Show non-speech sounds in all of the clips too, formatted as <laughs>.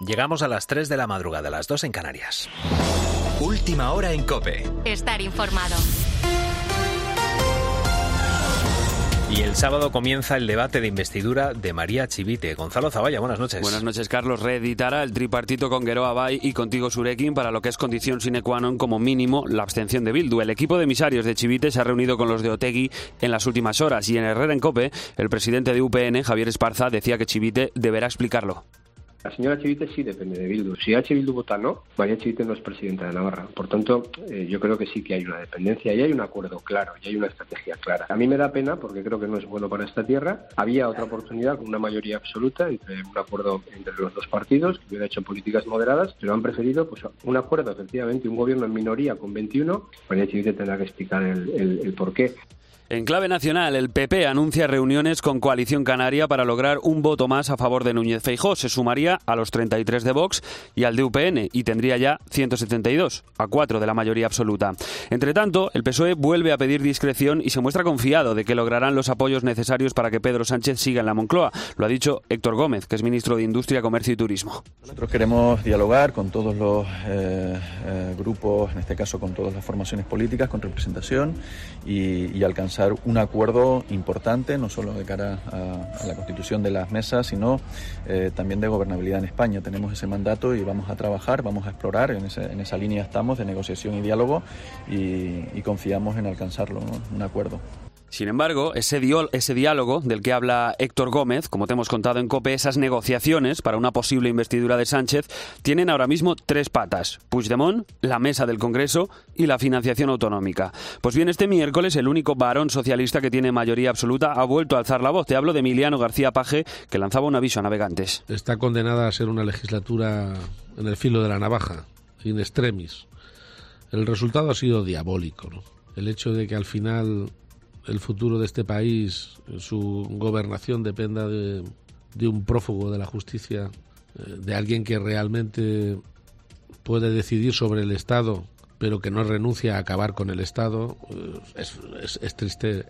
Llegamos a las 3 de la madrugada, las 2 en Canarias. Última hora en Cope. Estar informado. Y el sábado comienza el debate de investidura de María Chivite. Gonzalo Zavalla, buenas noches. Buenas noches, Carlos. Reeditará el tripartito con Gueroa Bay y contigo Surekin para lo que es condición sine qua non como mínimo la abstención de Bildu. El equipo de emisarios de Chivite se ha reunido con los de Otegui en las últimas horas y en Herrera en Cope, el presidente de UPN, Javier Esparza, decía que Chivite deberá explicarlo. La señora Chivite sí depende de Bildu. Si H. Bildu vota no, María Chivite no es presidenta de Navarra. Por tanto, eh, yo creo que sí que hay una dependencia y hay un acuerdo claro y hay una estrategia clara. A mí me da pena porque creo que no es bueno para esta tierra. Había otra oportunidad con una mayoría absoluta entre un acuerdo entre los dos partidos que hubiera hecho políticas moderadas, pero han preferido pues un acuerdo, efectivamente, un gobierno en minoría con 21. María Chivite tendrá que explicar el, el, el por qué. En clave nacional, el PP anuncia reuniones con Coalición Canaria para lograr un voto más a favor de Núñez Feijó. Se sumaría a los 33 de Vox y al de UPN y tendría ya 172, a 4 de la mayoría absoluta. Entre tanto, el PSOE vuelve a pedir discreción y se muestra confiado de que lograrán los apoyos necesarios para que Pedro Sánchez siga en la Moncloa. Lo ha dicho Héctor Gómez, que es ministro de Industria, Comercio y Turismo. Nosotros queremos dialogar con todos los eh, eh, grupos, en este caso con todas las formaciones políticas, con representación y, y alcanzar un acuerdo importante, no solo de cara a, la constitución de las mesas, sino eh, también de gobernabilidad en España. Tenemos ese mandato y vamos a trabajar, vamos a explorar, en, ese, en esa línea estamos de negociación y diálogo y, confiamos en alcanzarlo, un acuerdo. Sin embargo, ese, ese, diálogo del que habla Héctor Gómez, como te hemos contado en COPE, esas negociaciones para una posible investidura de Sánchez, tienen ahora mismo tres patas. Puigdemont, la mesa del Congreso y la financiación autonómica. Pues bien, este miércoles el único varón socialista que tiene mayoría absoluta ha vuelto a alzar la voz. Te hablo de Emiliano García Paje, que lanzaba un aviso a navegantes. Está condenada a ser una legislatura en el filo de la navaja, in extremis. El resultado ha sido diabólico. El hecho de que al final el futuro de este país, su gobernación dependa de, un prófugo de la justicia, eh, de alguien que realmente puede decidir sobre el Estado, pero que no renuncia a acabar con el Estado, eh, es, triste.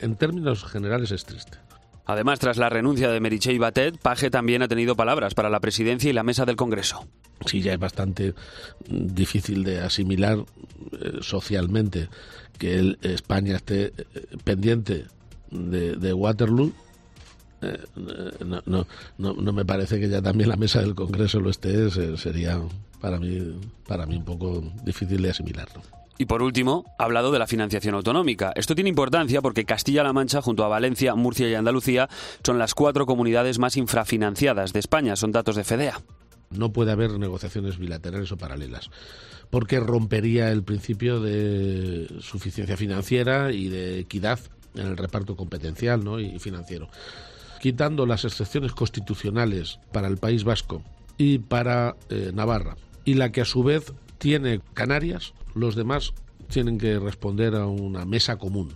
En, términos generales es triste. Además, tras la renuncia de Meritxell Batet, Paje también ha tenido palabras para la presidencia y la mesa del Congreso. Sí, ya es bastante difícil de asimilar eh, socialmente que el, España esté eh, pendiente de, de Waterloo. Eh, no, no, no, no, me parece que ya también la mesa del Congreso lo esté, sería para mí, para mí un poco difícil de asimilarlo. Y por último, ha hablado de la financiación autonómica. Esto tiene importancia porque Castilla-La Mancha, junto a Valencia, Murcia y Andalucía, son las cuatro comunidades más infrafinanciadas de España. Son datos de FEDEA. No puede haber negociaciones bilaterales o paralelas, porque rompería el principio de suficiencia financiera y de equidad en el reparto competencial ¿no? y financiero. Quitando las excepciones constitucionales para el País Vasco y para eh, Navarra, y la que a su vez tiene Canarias, los demás tienen que responder a una mesa común.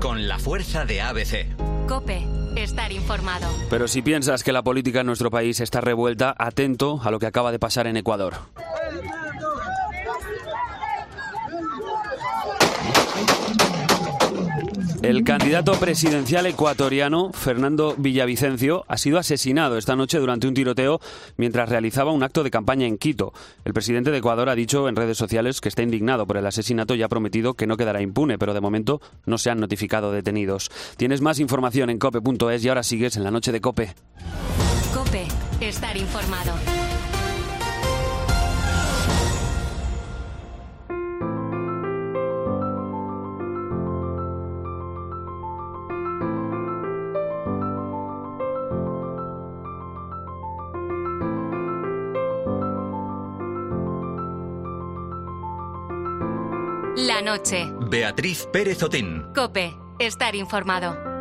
Con la fuerza de ABC. Cope, estar informado. Pero si piensas que la política en nuestro país está revuelta, atento a lo que acaba de pasar en Ecuador. El candidato presidencial ecuatoriano, Fernando Villavicencio, ha sido asesinado esta noche durante un tiroteo mientras realizaba un acto de campaña en Quito. El presidente de Ecuador ha dicho en redes sociales que está indignado por el asesinato y ha prometido que no quedará impune, pero de momento no se han notificado detenidos. Tienes más información en cope.es y ahora sigues en la noche de Cope. Cope, estar informado. Noche. Beatriz Pérez Otín. Cope, estar informado.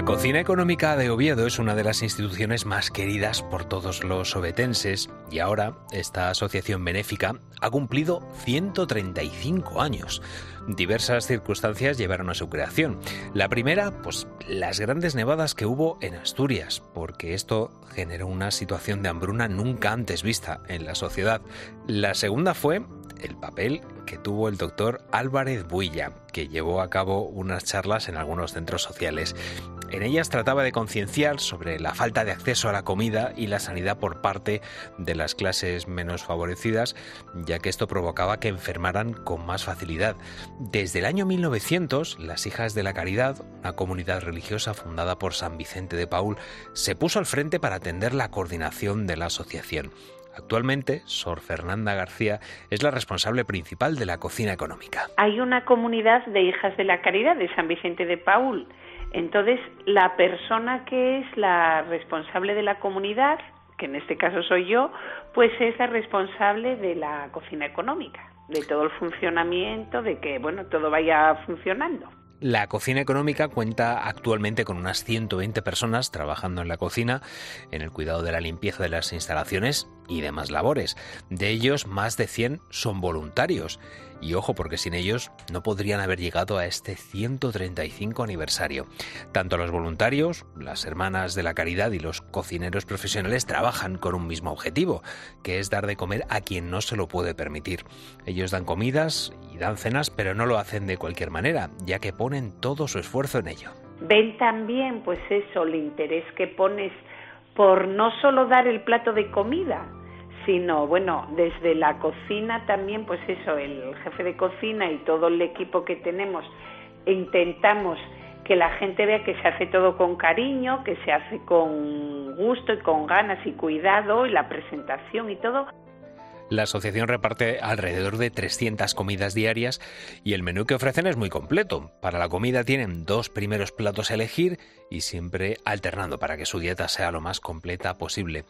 La Cocina Económica de Oviedo es una de las instituciones más queridas por todos los obetenses y ahora esta asociación benéfica ha cumplido 135 años. Diversas circunstancias llevaron a su creación. La primera, pues las grandes nevadas que hubo en Asturias, porque esto generó una situación de hambruna nunca antes vista en la sociedad. La segunda fue el papel que tuvo el doctor Álvarez Builla, que llevó a cabo unas charlas en algunos centros sociales. En ellas trataba de concienciar sobre la falta de acceso a la comida y la sanidad por parte de las clases menos favorecidas, ya que esto provocaba que enfermaran con más facilidad. Desde el año 1900, las Hijas de la Caridad, una comunidad religiosa fundada por San Vicente de Paul, se puso al frente para atender la coordinación de la asociación. Actualmente, Sor Fernanda García es la responsable principal de la cocina económica. Hay una comunidad de hijas de la caridad de San Vicente de Paul entonces, la persona que es la responsable de la comunidad, que en este caso soy yo, pues es la responsable de la cocina económica, de todo el funcionamiento, de que, bueno, todo vaya funcionando. La cocina económica cuenta actualmente con unas 120 personas trabajando en la cocina, en el cuidado de la limpieza de las instalaciones y demás labores. De ellos, más de 100 son voluntarios. Y ojo, porque sin ellos no podrían haber llegado a este 135 aniversario. Tanto los voluntarios, las hermanas de la caridad y los cocineros profesionales trabajan con un mismo objetivo, que es dar de comer a quien no se lo puede permitir. Ellos dan comidas y dan cenas, pero no lo hacen de cualquier manera, ya que ponen todo su esfuerzo en ello. Ven también, pues eso, el interés que pones por no solo dar el plato de comida, sino bueno, desde la cocina también, pues eso, el jefe de cocina y todo el equipo que tenemos, intentamos que la gente vea que se hace todo con cariño, que se hace con gusto y con ganas y cuidado y la presentación y todo, la asociación reparte alrededor de 300 comidas diarias y el menú que ofrecen es muy completo. Para la comida tienen dos primeros platos a elegir y siempre alternando para que su dieta sea lo más completa posible.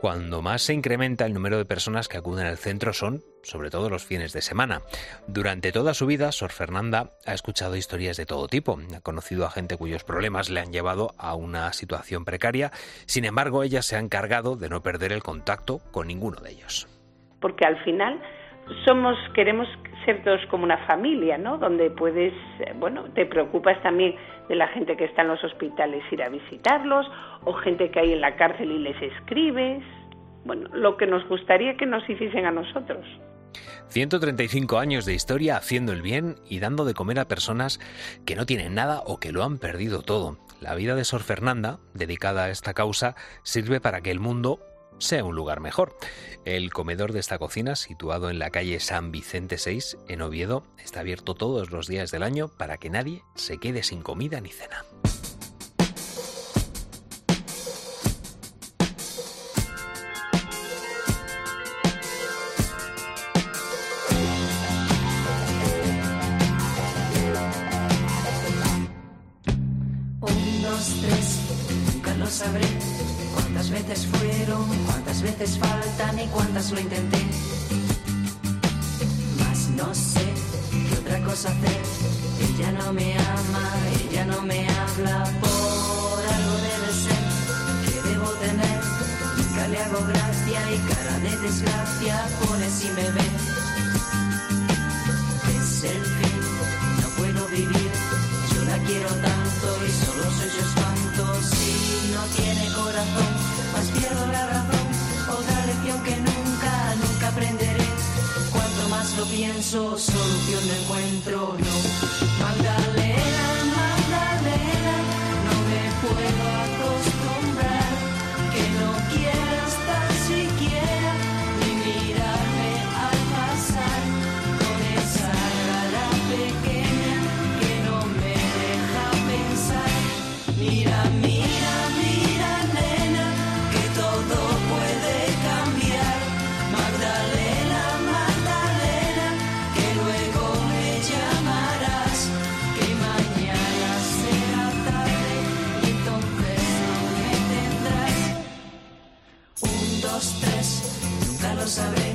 Cuando más se incrementa el número de personas que acuden al centro son, sobre todo, los fines de semana. Durante toda su vida, Sor Fernanda ha escuchado historias de todo tipo. Ha conocido a gente cuyos problemas le han llevado a una situación precaria. Sin embargo, ella se ha encargado de no perder el contacto con ninguno de ellos porque al final somos queremos ser todos como una familia, ¿no? Donde puedes, eh, bueno, te preocupas también de la gente que está en los hospitales ir a visitarlos o gente que hay en la cárcel y les escribes. Bueno, lo que nos gustaría que nos hiciesen a nosotros. 135 años de historia haciendo el bien y dando de comer a personas que no tienen nada o que lo han perdido todo. La vida de Sor Fernanda, dedicada a esta causa, sirve para que el mundo sea un lugar mejor. El comedor de esta cocina, situado en la calle San Vicente 6, en Oviedo, está abierto todos los días del año para que nadie se quede sin comida ni cena. Veces fueron? ¿Cuántas veces faltan? ¿Y cuántas lo intenté? Mas no sé qué otra cosa hacer. Ella no me ama, ella no me habla. Por algo debe ser que debo tener. Nunca le hago gracia y cara de desgracia pone si me ve. Es el pienso, solución no encuentro, no. Magdalena, dos, tres, nunca lo sabré.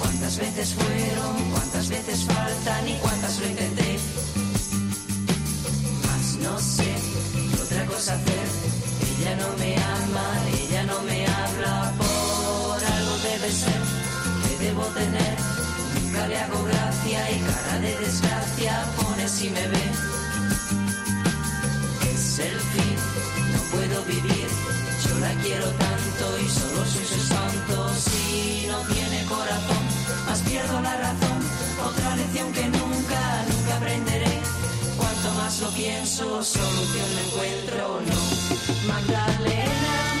Cuántas veces fueron, cuántas veces faltan y cuántas lo intenté. Mas no sé qué otra cosa hacer. Ella no me ama, ella no me habla. Por algo debe ser que debo tener. Nunca le hago gracia y cara de desgracia pone si me ve. Es el fin, no puedo vivir. Yo la quiero tanto y solo soy su santo. Si no tiene corazón, más pierdo la razón. lección que nunca, nunca aprenderé. Cuanto más lo pienso, solución no encuentro, no. Magdalena, Magdalena,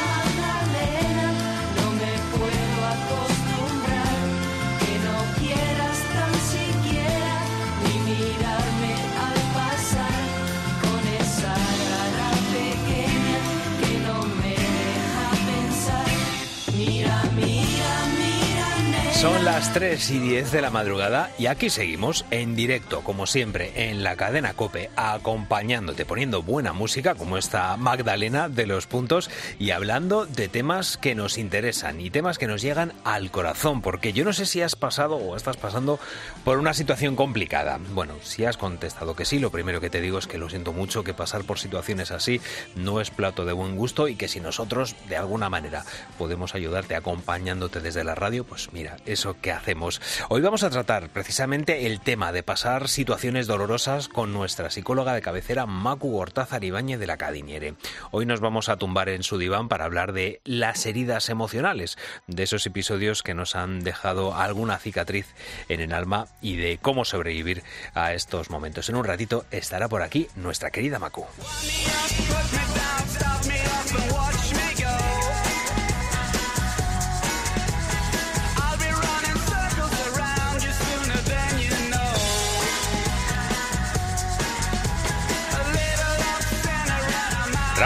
Son las 3 y 10 de la madrugada y aquí seguimos en directo, como siempre, en la cadena Cope, acompañándote, poniendo buena música como esta Magdalena de los puntos y hablando de temas que nos interesan y temas que nos llegan al corazón, porque yo no sé si has pasado o estás pasando por una situación complicada. Bueno, si has contestado que sí, lo primero que te digo es que lo siento mucho, que pasar por situaciones así no es plato de buen gusto y que si nosotros de alguna manera podemos ayudarte acompañándote desde la radio, pues mira, eso que hacemos. Hoy vamos a tratar precisamente el tema de pasar situaciones dolorosas con nuestra psicóloga de cabecera Macu Gortázar Ibáñez de la Cadiniere. Hoy nos vamos a tumbar en su diván para hablar de las heridas emocionales, de esos episodios que nos han dejado alguna cicatriz en el alma y de cómo sobrevivir a estos momentos. En un ratito estará por aquí nuestra querida Macu.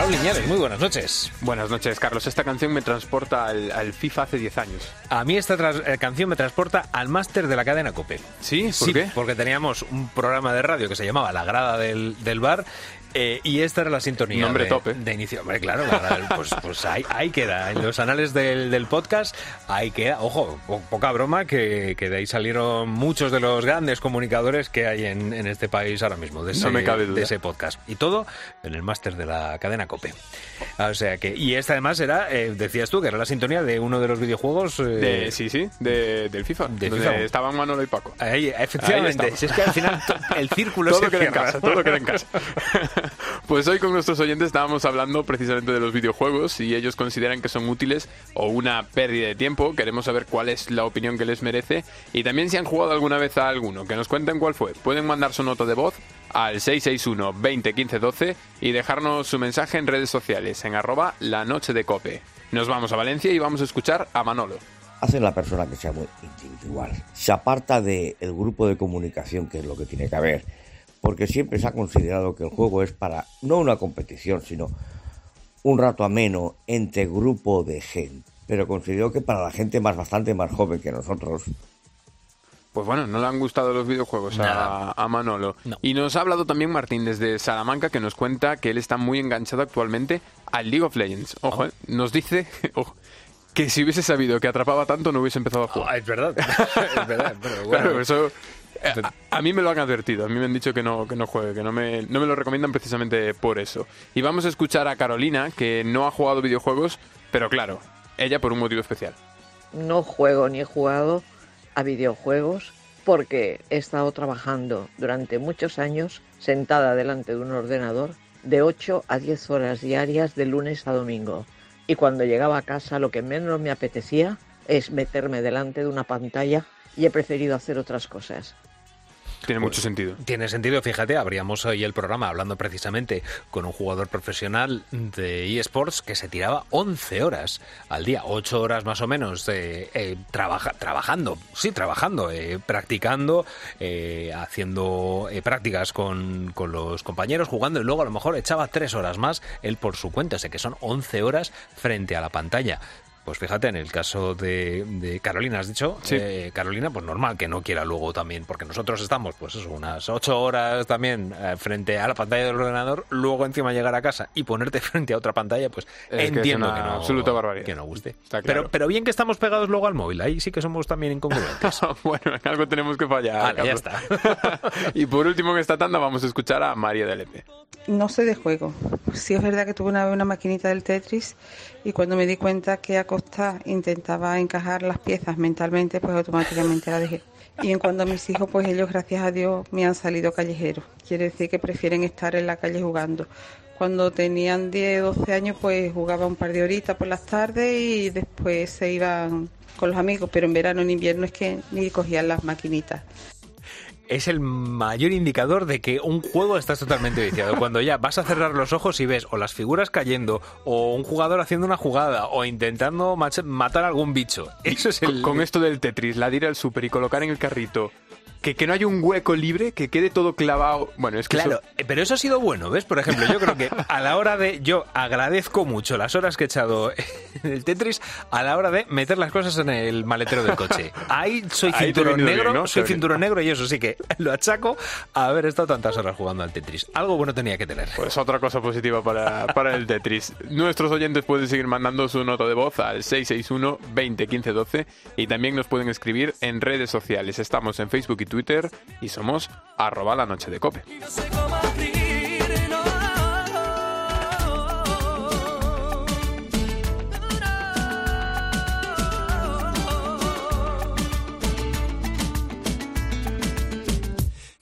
Raúl Liñares, muy buenas noches. Buenas noches, Carlos. Esta canción me transporta al, al FIFA hace 10 años. A mí esta eh, canción me transporta al máster de la cadena Cope. ¿Sí? ¿Por sí, qué? porque teníamos un programa de radio que se llamaba La Grada del, del Bar eh, y esta era la sintonía Nombre de, top, ¿eh? de inicio. Hombre, claro, pues, pues ahí, ahí queda. En los anales del, del podcast, ahí queda. Ojo, po- poca broma, que, que de ahí salieron muchos de los grandes comunicadores que hay en, en este país ahora mismo, de ese, No me cabe duda. de ese podcast. Y todo en el máster de la cadena Cope. O sea que, y esta además era, eh, decías tú, que era la sintonía de uno de los videojuegos. eh, De, sí, sí, de- del FIFA. De donde FIFA. estaban Manolo y Paco. Ahí, efectivamente. Ahí. Si es que al final el círculo todo se queda en casa, todo queda en casa. <laughs> pues hoy con nuestros oyentes estábamos hablando precisamente de los videojuegos y ellos consideran que son útiles o una pérdida de tiempo. Queremos saber cuál es la opinión que les merece y también si han jugado alguna vez a alguno. Que nos cuenten cuál fue. Pueden mandar su nota de voz al 661 20 15 12 y dejarnos su mensaje en redes sociales en arroba la noche de cope. Nos vamos a Valencia y vamos a escuchar a Manolo. hace la persona que sea muy individual. Se aparta del grupo de comunicación, que es lo que tiene que haber, porque siempre se ha considerado que el juego es para no una competición, sino un rato ameno entre grupo de gente. Pero considero que para la gente más bastante más joven que nosotros, Pues bueno, no le han gustado los videojuegos a, Manolo. No. Y nos ha hablado también Martín desde Salamanca, que nos cuenta que él está muy enganchado actualmente al League of Legends. Ojo, eh, nos dice <laughs> ojo, que si hubiese sabido que atrapaba tanto, no hubiese empezado a jugar. Ah, es verdad. <laughs> es verdad. Pero bueno, Claro, eso... eh, A, mí me lo han advertido, a mí me han dicho que no, que no juegue, que no me, no me lo recomiendan precisamente por eso. Y vamos a escuchar a Carolina, que no ha jugado videojuegos, pero claro, ella por un motivo especial. no juego ni he jugado a videojuegos porque he estado trabajando durante muchos años sentada delante de un ordenador de 8 a 10 horas diarias de lunes a domingo. Y cuando llegaba a casa lo que menos me apetecía es meterme delante de una pantalla y he preferido hacer otras cosas. Tiene mucho sentido. Tiene sentido, fíjate, abríamos hoy el programa hablando precisamente con un jugador profesional de eSports que se tiraba 11 horas al día, 8 horas más o menos, eh, eh, trabaja, trabajando, sí, trabajando, eh, practicando, haciendo prácticas con, con los compañeros, jugando y luego a lo mejor echaba 3 horas más él por su cuenta, o sea que son 11 horas frente a la pantalla. Pues fíjate, en el caso de, de Carolina, has dicho, Sí. eh, Carolina, pues normal que no quiera luego también, porque nosotros estamos, pues eso, unas ocho horas también eh, frente a la pantalla del ordenador, luego encima llegar a casa y ponerte <laughs> frente a otra pantalla, pues Es que es entiendo una que, no, absoluta barbaridad. que no guste. Está claro. pero, pero bien que estamos pegados luego al móvil, ahí sí que somos también incongruentes. <laughs> bueno, en algo tenemos que fallar. Vale, ya Carlos. <laughs> y por último en esta tanda vamos a escuchar a María de Lepe. No sé de juego. Sí es verdad que tuve una vez una maquinita del Tetris y cuando me di cuenta que a costa intentaba encajar las piezas mentalmente, pues automáticamente la dejé. Y en cuanto a mis hijos, pues ellos, gracias a Dios, me han salido callejeros. Quiere decir que prefieren estar en la calle jugando. Cuando tenían 10, 12 años, pues jugaba un par de horitas por las tardes y después se iban con los amigos, pero en verano, en invierno es que ni cogían las maquinitas. Es el mayor indicador de que un juego estás totalmente viciado. Cuando ya vas a cerrar los ojos y ves o las figuras cayendo, o un jugador haciendo una jugada, o intentando matar a algún bicho. Eso es el... Con esto del Tetris, la de ir al súper y colocar en el carrito, que, que no haya un hueco libre, que quede todo clavado. Bueno, es que Claro, eso- eh, pero eso ha sido bueno, ¿ves? Por ejemplo, yo creo que a la hora de... Yo agradezco mucho las horas que he echado en el Tetris a la hora de meter las cosas en el maletero del coche. Ahí soy cinturón negro, bien, ¿no? soy cinturón negro y eso sí que lo achaco a haber estado tantas horas jugando al Tetris. Algo bueno tenía que tener. Pues otra cosa positiva para, para el Tetris. Nuestros oyentes pueden seguir mandando su nota de voz al 661 20 15 12 y también nos pueden escribir en redes sociales. Estamos en Facebook y Twitter y somos arroba la noche de cope.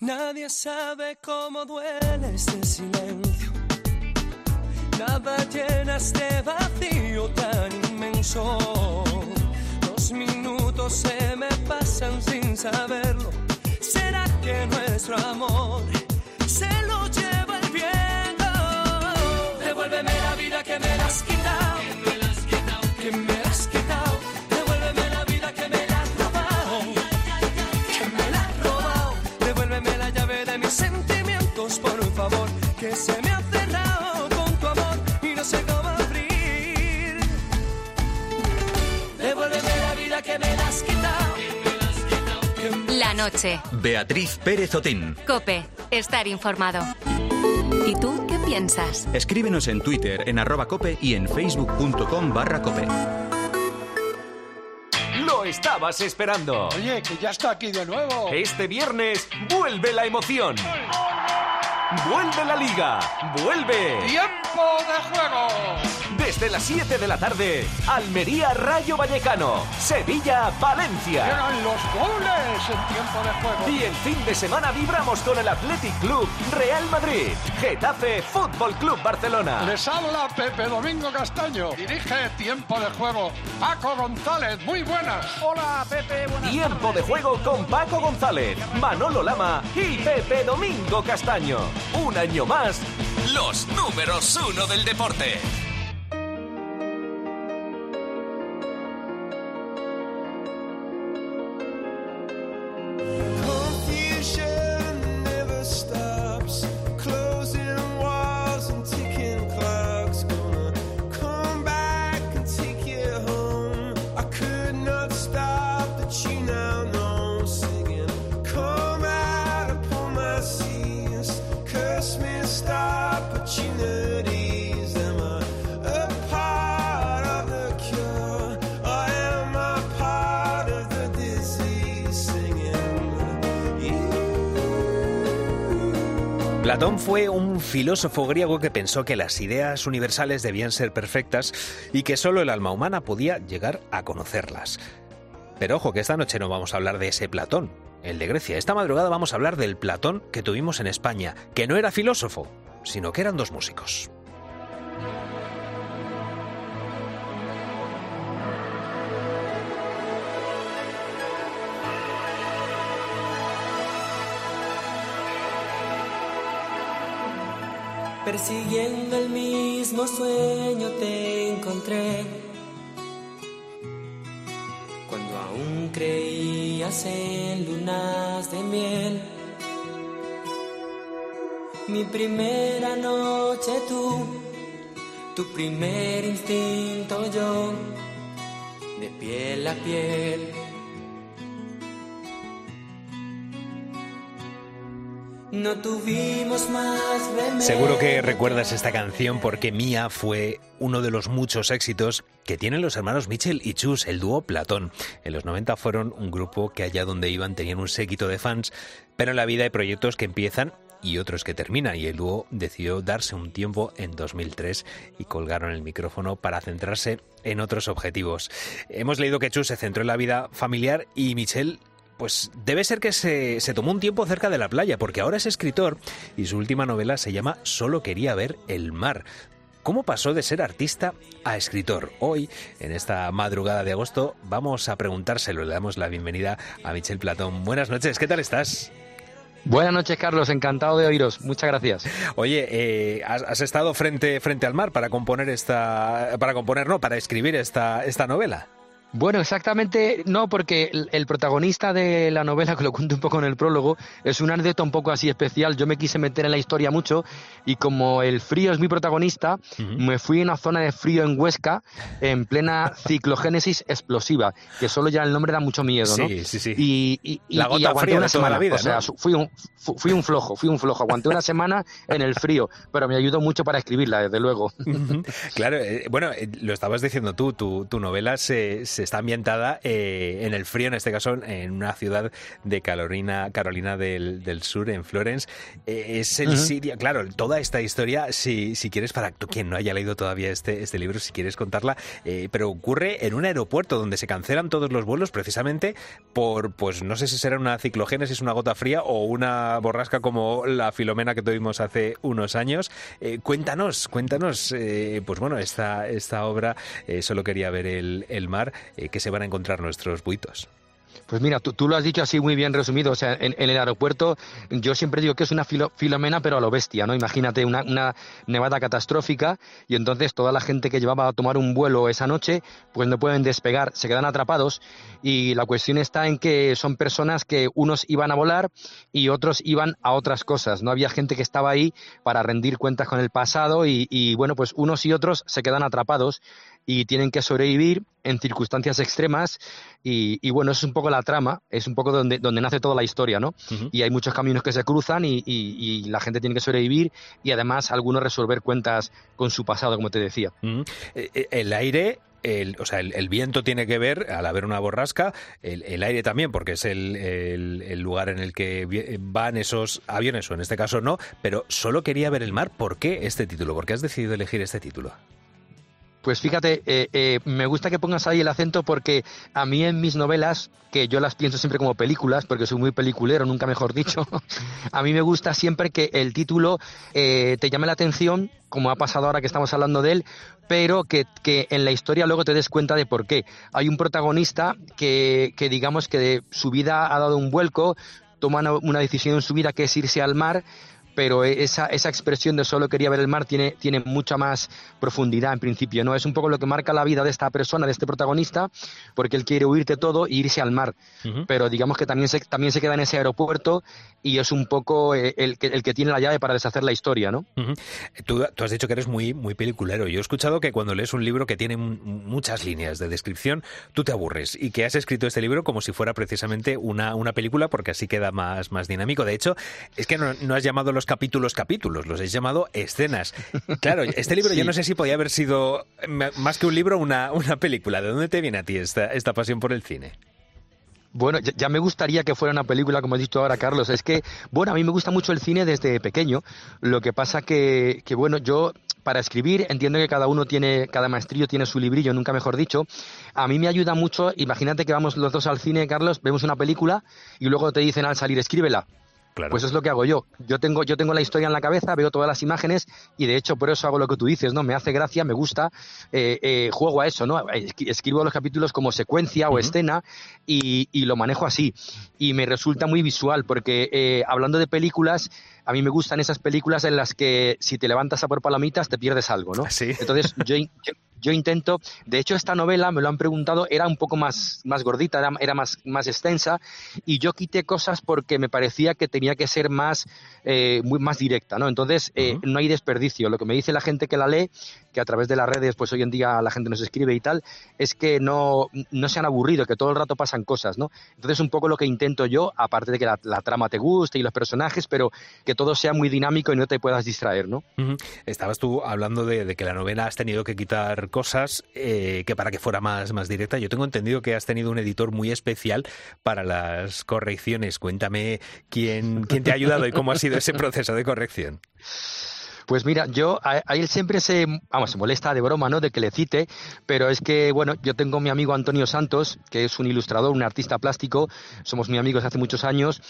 Nadie sabe cómo duele este silencio. Nada llena este vacío tan inmenso. Los minutos se me pasan sin saberlo. ¿Será que nuestro amor se lo lleva el viento? Devuélveme la vida que me la has quitado. Que me la has quitado. Devuélveme la vida que me la has robado. Que me la has robado. Devuélveme la llave de mis sentimientos, por favor. Que se me La noche. Beatriz Pérez Otín. Cope. Estar informado. ¿Y tú qué piensas? Escríbenos en Twitter en arroba cope y en facebook.com barra cope. Lo estabas esperando. Oye, que ya está aquí de nuevo. Este viernes vuelve la emoción. Vuelve la liga. Vuelve. ¡Tiempo de juego! Desde las 7 de la tarde, Almería Rayo Vallecano, Sevilla Valencia. ¡Eran los goles en tiempo de juego! Y el fin de semana vibramos con el Athletic Club Real Madrid, Getafe Fútbol Club Barcelona. Les habla Pepe Domingo Castaño. Dirige Tiempo de Juego Paco González. Muy buenas. Hola, Pepe. Buenas Tiempo de juego con Paco González, Manolo Lama y Pepe Domingo Castaño. Un año más, los números uno del deporte. Fue un filósofo griego que pensó que las ideas universales debían ser perfectas y que solo el alma humana podía llegar a conocerlas. Pero ojo, que esta noche no vamos a hablar de ese Platón, el de Grecia. Esta madrugada vamos a hablar del Platón que tuvimos en España, que no era filósofo, sino que eran dos músicos. Persiguiendo el mismo sueño te encontré. Cuando aún creías en lunas de miel. Mi primera noche tú, tu primer instinto yo, de piel a piel. No tuvimos más remedio. Seguro que recuerdas esta canción porque Mía fue uno de los muchos éxitos que tienen los hermanos Mitchell y Chus, el dúo Platón. En los 90 fueron un grupo que allá donde iban tenían un séquito de fans, pero en la vida hay proyectos que empiezan y otros que terminan y el dúo decidió darse un tiempo en 2003 y colgaron el micrófono para centrarse en otros objetivos. Hemos leído que Chus se centró en la vida familiar y Michel pues debe ser que se, se, tomó un tiempo cerca de la playa, porque ahora es escritor y su última novela se llama Solo quería ver el mar. ¿Cómo pasó de ser artista a escritor? Hoy, en esta madrugada de agosto, vamos a preguntárselo. Le damos la bienvenida a Michel Platón. Buenas noches, ¿qué tal estás? Buenas noches, Carlos. Encantado de oíros. Muchas gracias. Oye, eh, has, has estado frente, frente al mar para componer esta, para componer, no, para escribir esta, esta novela. Bueno, exactamente no, porque el, el protagonista de la novela, <laughs> que lo cuento un poco en el prólogo, es una anécdota un poco así especial. Yo me quise meter en la historia mucho y como el frío es mi protagonista, me fui a una zona de frío en Huesca en plena ciclogénesis explosiva, que solo ya el nombre da mucho miedo, ¿no? Sí, sí, sí. Y, y- y- La y gota aguanté fría una semana. la vida, o sea, fui un, fu- fui un flojo, fui un flojo. Aguanté una semana en el frío, pero me ayudó mucho para escribirla, desde luego. Claro, eh, bueno, eh, lo estabas diciendo tú, tu, tu novela se, se está ambientada eh, en el frío, en este caso en una ciudad de Carolina, Carolina del, del Sur, en Florence. Eh, es el sitio, claro, toda esta historia, si, si quieres, para tú, quien no haya leído todavía este, este libro, si quieres contarla, eh, pero ocurre en un aeropuerto donde se cancelan todos los vuelos precisamente por, pues no sé si será una ciclogénesis, una gota fría o una borrasca como la Filomena que tuvimos hace unos años. Cuéntanos, cuéntanos, pues bueno, esta, esta obra, solo quería ver el, el mar, eh, que se van a encontrar nuestros buitos. Pues mira, tú, tú lo has dicho así muy bien resumido. O sea, en, el aeropuerto yo siempre digo que es una filo- filomena, pero a lo bestia, ¿no? Imagínate una, una nevada catastrófica y entonces toda la gente que llevaba a tomar un vuelo esa noche, pues no pueden despegar, se quedan atrapados y la cuestión está en que son personas que unos iban a volar y otros iban a otras cosas. No había gente que estaba ahí para rendir cuentas con el pasado y bueno, pues unos y otros se quedan atrapados y tienen que sobrevivir en circunstancias extremas y, y bueno, es un poco la trama, es un poco donde, donde nace toda la historia, ¿no? Y hay muchos caminos que se cruzan y, y- y la gente tiene que sobrevivir y además algunos resolver cuentas con su pasado, como te decía. Eh, eh, El aire. El, o sea, el, el viento tiene que ver, al haber una borrasca, el, el aire también, porque es el, el- lugar en el que van esos aviones, o en este caso no, pero solo quería ver el mar. ¿Por qué este título? ¿Por qué has decidido elegir este título? Pues fíjate, eh, eh, me gusta que pongas ahí el acento porque a mí en mis novelas, que yo las pienso siempre como películas, porque soy muy peliculero, nunca mejor dicho, <laughs> a mí me gusta siempre que el título eh, te llame la atención, como ha pasado ahora que estamos hablando de él, pero que, que en la historia luego te des cuenta de por qué. Hay un protagonista que, que digamos que de su vida ha dado un vuelco, toma una- decisión en su vida que es irse al mar, pero esa, esa expresión de solo quería ver el mar tiene, tiene mucha más profundidad en principio, ¿no? Es un poco lo que marca la vida de esta persona, de este protagonista, porque él quiere huir de todo e irse al mar. Pero digamos que también se, también se queda en ese aeropuerto y es un poco eh, el, que, el que tiene la llave para deshacer la historia, ¿no? Tú, tú has dicho que eres muy, muy peliculero. Yo he escuchado que cuando lees un libro que tiene muchas líneas de descripción, tú te aburres y que has escrito este libro como si fuera precisamente una, una película porque así queda más, más dinámico. De hecho, es que no, no has llamado los capítulos capítulos, los has llamado escenas. Claro, este libro yo no sé si podía haber sido más que un libro, una, una película. ¿De dónde te viene a ti esta, esta pasión por el cine? Bueno, ya, ya me gustaría que fuera una película, como has dicho ahora, Carlos. Es que, bueno, a mí me gusta mucho el cine desde pequeño. Lo que pasa que, que bueno, yo para escribir entiendo que cada uno tiene, cada maestrillo tiene su librillo, nunca mejor dicho. A mí me ayuda mucho, imagínate que vamos los dos al cine, Carlos, vemos una película y luego te dicen al salir, escríbela. Pues es lo que hago yo. Yo tengo, yo tengo la historia en la cabeza, veo todas las imágenes y de hecho por eso hago lo que tú dices, ¿no? Me hace gracia, me gusta, eh, eh, juego a eso, ¿no? Escribo los capítulos como secuencia o escena y, y lo manejo así. Y me resulta muy visual porque eh, hablando de películas, a mí me gustan esas películas en las que si te levantas a por palomitas te pierdes algo, ¿no? Entonces yo, in- yo, yo intento, de hecho esta novela, me lo han preguntado, era un poco más, más gordita, era, era más, más extensa y yo quité cosas porque me parecía que tenía que ser más, eh, muy, más directa, ¿no? Entonces eh, no hay desperdicio. Lo que me dice la gente que la lee, que a través de las redes, pues hoy en día la gente nos escribe y tal, es que no, no se han aburrido, que todo el rato pasan cosas, ¿no? Entonces un poco lo que intento yo, aparte de que la, trama te guste y los personajes, pero que todo sea muy dinámico y no te puedas distraer, ¿no? Ujú. Estabas tú hablando de, de que la novela has tenido que quitar cosas eh, que para que fuera más, más directa. Yo tengo entendido que has tenido un editor muy especial para las correcciones. Cuéntame quién, quién te ha ayudado y cómo ha sido ese proceso de corrección. Pues mira, yo a, a él siempre se, vamos, se molesta de broma, ¿no? De que le cite, pero es que, bueno, yo tengo a mi amigo Antonio Santos, que es un ilustrador, un artista plástico, somos muy amigos hace muchos años,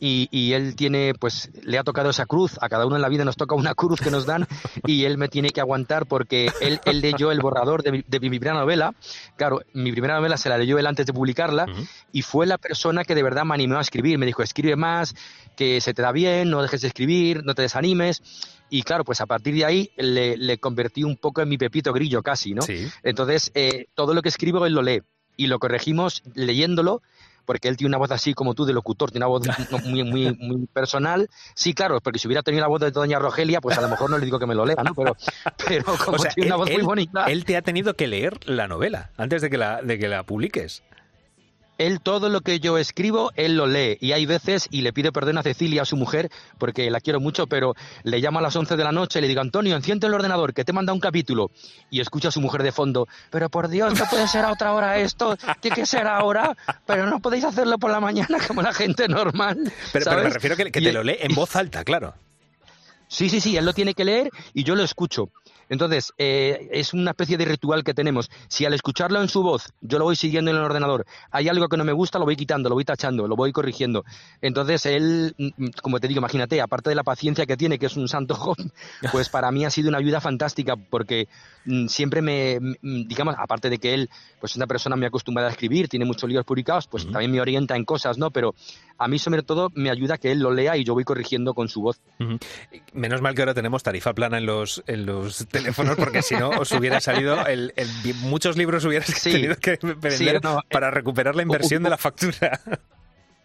y, y él tiene, pues, le ha tocado esa cruz, a cada uno en la vida nos toca una cruz que nos dan, <laughs> y él me tiene que aguantar porque él, él leyó el borrador de mi, de mi primera novela, claro, mi primera novela se la leyó él antes de publicarla, y fue la persona que de verdad me animó a escribir, me dijo, escribe más, que se te da bien, no dejes de escribir, no te desanimes, y claro, pues a partir de ahí le, le convertí un poco en mi pepito grillo casi, ¿no? Entonces, eh, todo lo que escribo él lo lee y lo corregimos leyéndolo porque él tiene una voz así como tú de locutor, tiene una voz <laughs> muy, muy, muy personal. Sí, claro, porque si hubiera tenido la voz de doña Rogelia, pues a lo mejor no le digo que me lo lea, ¿no? Pero, <laughs> pero como O sea, tiene una él- voz muy bonita. Él te ha tenido que leer la novela antes de que la, de que la publiques. Él todo lo que yo escribo, él lo lee. Y hay veces, y le pide perdón a Cecilia, a su mujer, porque la quiero mucho, pero le llama a las 11 de la noche y le digo, Antonio, enciende el ordenador, que te manda un capítulo. Y escucha a su mujer de fondo, pero por Dios, no puede ser a otra hora esto, tiene que ser ahora, pero no podéis hacerlo por la mañana <laughs> como la gente normal. Pero, pero me refiero que, que te lo lee en voz alta, claro. Sí, sí, sí, él lo tiene que leer y yo lo escucho. Entonces, eh, es una especie de ritual que tenemos. Si al escucharlo en su voz, yo lo voy siguiendo en el ordenador, hay algo que no me gusta, lo voy quitando, lo voy tachando, lo voy corrigiendo. Entonces, él, mm, como te digo, imagínate, aparte de la paciencia que tiene, que es un santo joven, <laughs> pues para mí ha sido una ayuda fantástica porque mm, siempre me, mm, digamos, aparte de que él, pues es una persona muy acostumbrada a escribir, tiene muchos libros publicados, pues también me orienta en cosas, ¿no? Pero a mí, sobre todo, me ayuda que él lo lea y yo voy corrigiendo con su voz. Menos mal que ahora tenemos tarifa plana en los, en los teléfonos, porque si no os hubiera salido el, el- muchos libros hubieras tenido que vender Sí, no, eh, para recuperar la inversión de la factura.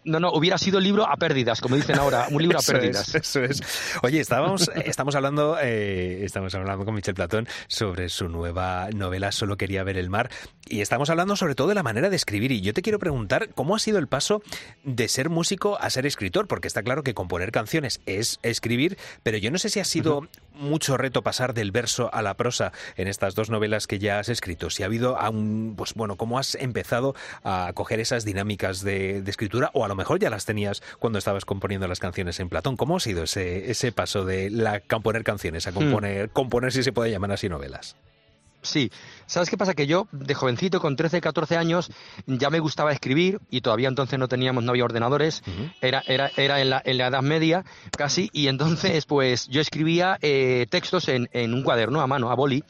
No, no, hubiera sido libro a pérdidas, como dicen ahora, un libro a <laughs> Eso pérdidas. es, eso es. Oye, estábamos, estamos hablando, eh, estamos hablando con Michel Platón sobre su nueva novela Solo quería ver el mar y estamos hablando sobre todo de la manera de escribir y yo te quiero preguntar cómo ha sido el paso de ser músico a ser escritor, porque está claro que componer canciones es escribir, pero yo no sé si ha sido mucho reto pasar del verso a la prosa en estas dos novelas que ya has escrito. Si ha habido, aún, pues bueno, cómo has empezado a coger esas dinámicas de, de escritura o a lo mejor ya las tenías cuando estabas componiendo las canciones en Platón. ¿Cómo ha sido ese, ese paso de la componer canciones a componer, componer si se puede llamar así novelas? Sí, ¿sabes qué pasa? Que yo, de jovencito, con 13, 14 años, ya me gustaba escribir y todavía entonces no teníamos, no había ordenadores, era, era, era en, la, en la Edad Media casi, y entonces pues yo escribía eh, textos en, en un cuaderno a mano, a boli,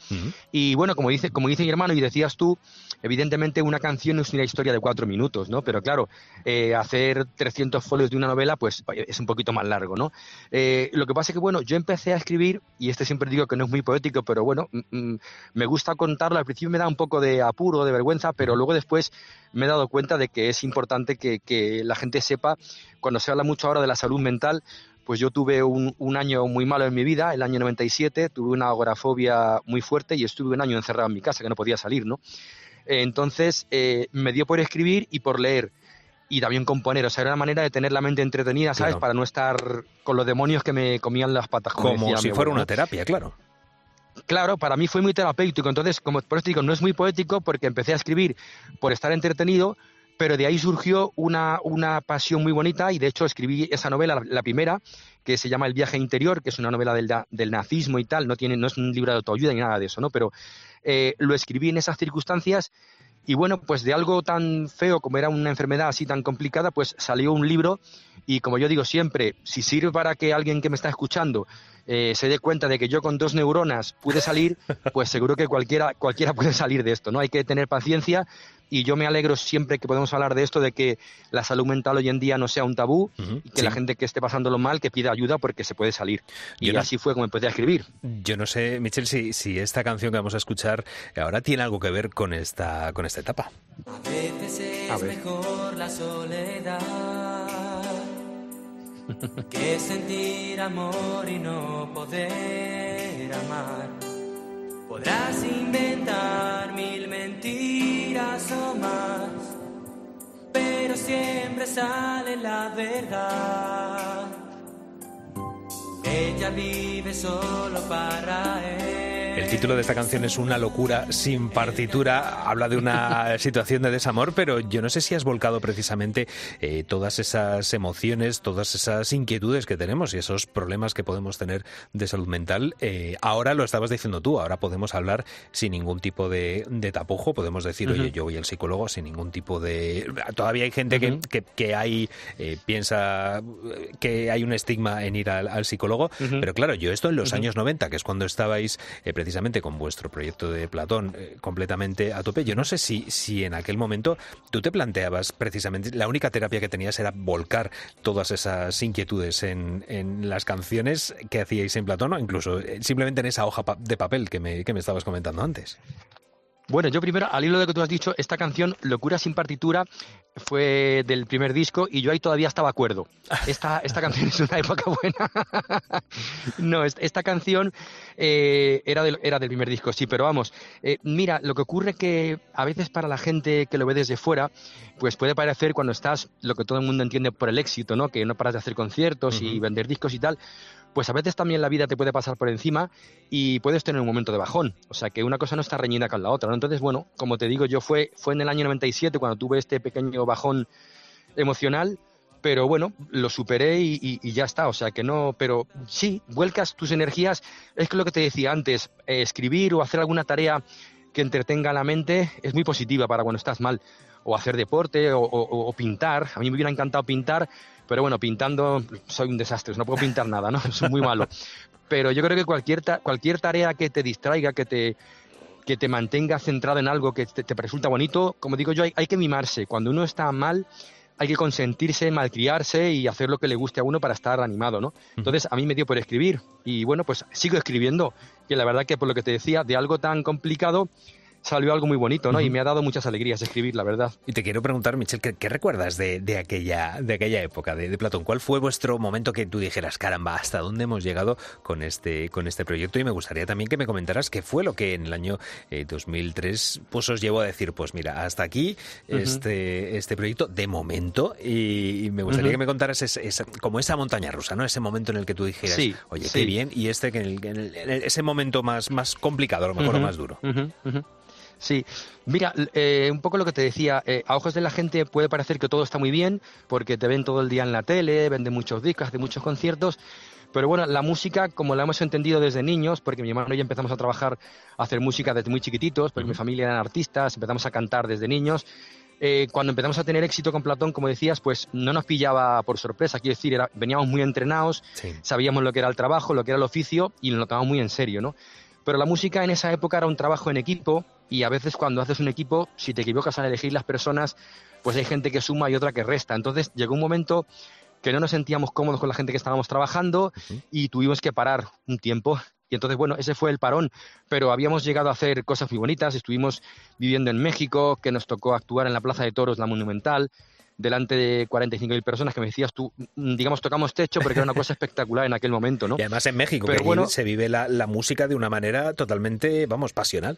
y bueno, como dice, como dice mi hermano y decías tú, evidentemente una canción es una historia de cuatro minutos, ¿no? Pero claro, eh, hacer 300 folios de una novela, pues es un poquito más largo, ¿no? Eh, lo que pasa es que, bueno, yo empecé a escribir, y este siempre digo que no es muy poético, pero bueno, mm, mm, me gusta contarlo. Al principio me da un poco de apuro, de vergüenza, pero luego después me he dado cuenta de que es importante que, que la gente sepa, cuando se habla mucho ahora de la salud mental, pues yo tuve un, un año muy malo en mi vida, el año 97, tuve una agorafobia muy fuerte y estuve un año encerrado en mi casa, que no podía salir, ¿no? Entonces eh, me dio por escribir y por leer y también componer, o sea, era una manera de tener la mente entretenida, ¿sabes? Claro. Para no estar con los demonios que me comían las patas. Como decía si fuera una terapia, claro. Claro, para mí fue muy terapéutico. Entonces, como por eso digo, no es muy poético porque empecé a escribir por estar entretenido, pero de ahí surgió una, una pasión muy bonita y de hecho escribí esa novela, la, primera, que se llama El viaje interior, que es una novela del nazismo y tal, no, tiene, no es un libro de autoayuda ni nada de eso, ¿no? Pero eh, lo escribí en esas circunstancias y bueno, pues de algo tan feo como era una enfermedad así tan complicada, pues salió un libro y como yo digo siempre, si sirve para que alguien que me está escuchando eh, se dé cuenta de que yo con dos neuronas pude salir, pues seguro que cualquiera, cualquiera puede salir de esto, ¿no? Hay que tener paciencia y yo me alegro siempre que podemos hablar de esto, de que la salud mental hoy en día no sea un tabú y que sí. la gente que esté pasándolo mal que pida ayuda porque se puede salir. Y Yo no- así fue como empecé a escribir. Yo no sé, Michel, si, si esta canción que vamos a escuchar ahora tiene algo que ver con esta, con esta etapa. A veces es mejor la <laughs> soledad que sentir amor y no poder amar. Podrás inventar mil mentiras o más, pero siempre sale la verdad. Ella vive solo para él. El título de esta canción es Una locura sin partitura. Habla de una <laughs> situación de desamor, pero yo no sé si has volcado precisamente eh, todas esas emociones, todas esas inquietudes que tenemos y esos problemas que podemos tener de salud mental. Eh, ahora lo estabas diciendo tú, ahora podemos hablar sin ningún tipo de, de tapujo, podemos decir, oye, yo voy al psicólogo sin ningún tipo de... Todavía hay gente que, que, que, hay, eh, piensa que hay un estigma en ir al, al psicólogo, pero claro, yo esto en los años 90, que es cuando estabais eh, precisamente con vuestro proyecto de Platón eh, completamente a tope. Yo no sé si, si en aquel momento tú te planteabas precisamente, la única terapia que tenías era volcar todas esas inquietudes en, en las canciones que hacíais en Platón o incluso eh, simplemente en esa hoja de papel que me, que me estabas comentando antes. Bueno, yo primero, al hilo de lo que tú has dicho, esta canción, Locura sin partitura, fue del primer disco y yo ahí todavía estaba acuerdo. Esta, esta canción es una época buena. <laughs> no, esta canción eh, era, del, era del primer disco, sí, pero vamos, eh, mira, lo que ocurre que a veces para la gente que lo ve desde fuera, pues puede parecer cuando estás, lo que todo el mundo entiende por el éxito, ¿no? Que no paras de hacer conciertos uh -huh. y vender discos y tal, pues a veces también la vida te puede pasar por encima y puedes tener un momento de bajón. O sea que una cosa no está reñida con la otra. ¿no? Entonces, bueno, como te digo, yo fue, fue en el año 97 cuando tuve este pequeño bajón emocional, pero bueno, lo superé y, ya está. O sea que no, pero sí, vuelcas tus energías. Es que lo que te decía antes, eh, escribir o hacer alguna tarea que entretenga la mente es muy positiva para cuando estás mal. O hacer deporte o, o, o pintar. A mí me hubiera encantado pintar pero bueno, pintando soy un desastre, no puedo pintar nada, ¿no? <laughs> Soy muy malo. Pero yo creo que cualquier, ta cualquier tarea que te distraiga, que te, que te mantenga centrado en algo que te, te resulta bonito, como digo yo, hay, hay, que mimarse. Cuando uno está mal, hay que consentirse, malcriarse y hacer lo que le guste a uno para estar animado, ¿no? Entonces, a mí me dio por escribir y bueno, pues sigo escribiendo, que la verdad que por lo que te decía, de algo tan complicado, salió algo muy bonito, ¿no? Uh -huh. Y me ha dado muchas alegrías escribir, la verdad. Y te quiero preguntar, Michel, ¿qué, qué recuerdas de, de, aquella, de aquella época, de, de, Platón? ¿Cuál fue vuestro momento que tú dijeras, caramba, hasta dónde hemos llegado con este, con este proyecto? Y me gustaría también que me comentaras qué fue lo que en el año eh, 2003 pues, os llevó a decir, pues mira, hasta aquí uh -huh. este, este proyecto de momento. Y, y me gustaría uh -huh. que me contaras esa, como esa montaña rusa, ¿no? Ese momento en el que tú dijeras, sí, oye, sí. qué bien, y este, que en el, en el, ese momento más, más complicado, a lo mejor, o más duro. Sí, mira, eh, un poco lo que te decía, eh, a ojos de la gente puede parecer que todo está muy bien, porque te ven todo el día en la tele, venden muchos discos, hacen muchos conciertos, pero bueno, la música, como la hemos entendido desde niños, porque mi hermano y yo empezamos a trabajar, a hacer música desde muy chiquititos, porque uh -huh. mi familia eran artistas, empezamos a cantar desde niños, eh, cuando empezamos a tener éxito con Platón, como decías, pues no nos pillaba por sorpresa, quiero decir, era, veníamos muy entrenados, sí. sabíamos lo que era el trabajo, lo que era el oficio, y lo notábamos muy en serio, ¿no? Pero la música en esa época era un trabajo en equipo y a veces cuando haces un equipo, si te equivocas al elegir las personas, pues hay gente que suma y otra que resta. Entonces llegó un momento que no nos sentíamos cómodos con la gente que estábamos trabajando uh -huh. y tuvimos que parar un tiempo. Y entonces, bueno, ese fue el parón, pero habíamos llegado a hacer cosas muy bonitas, estuvimos viviendo en México, que nos tocó actuar en la Plaza de Toros, la Monumental, delante de 45.000 personas que me decías tú, mm, digamos, tocamos techo porque era una cosa <laughs> espectacular en aquel momento, ¿no? Y además en México, Pero que bueno, se vive la, la, música de una manera totalmente, vamos, pasional.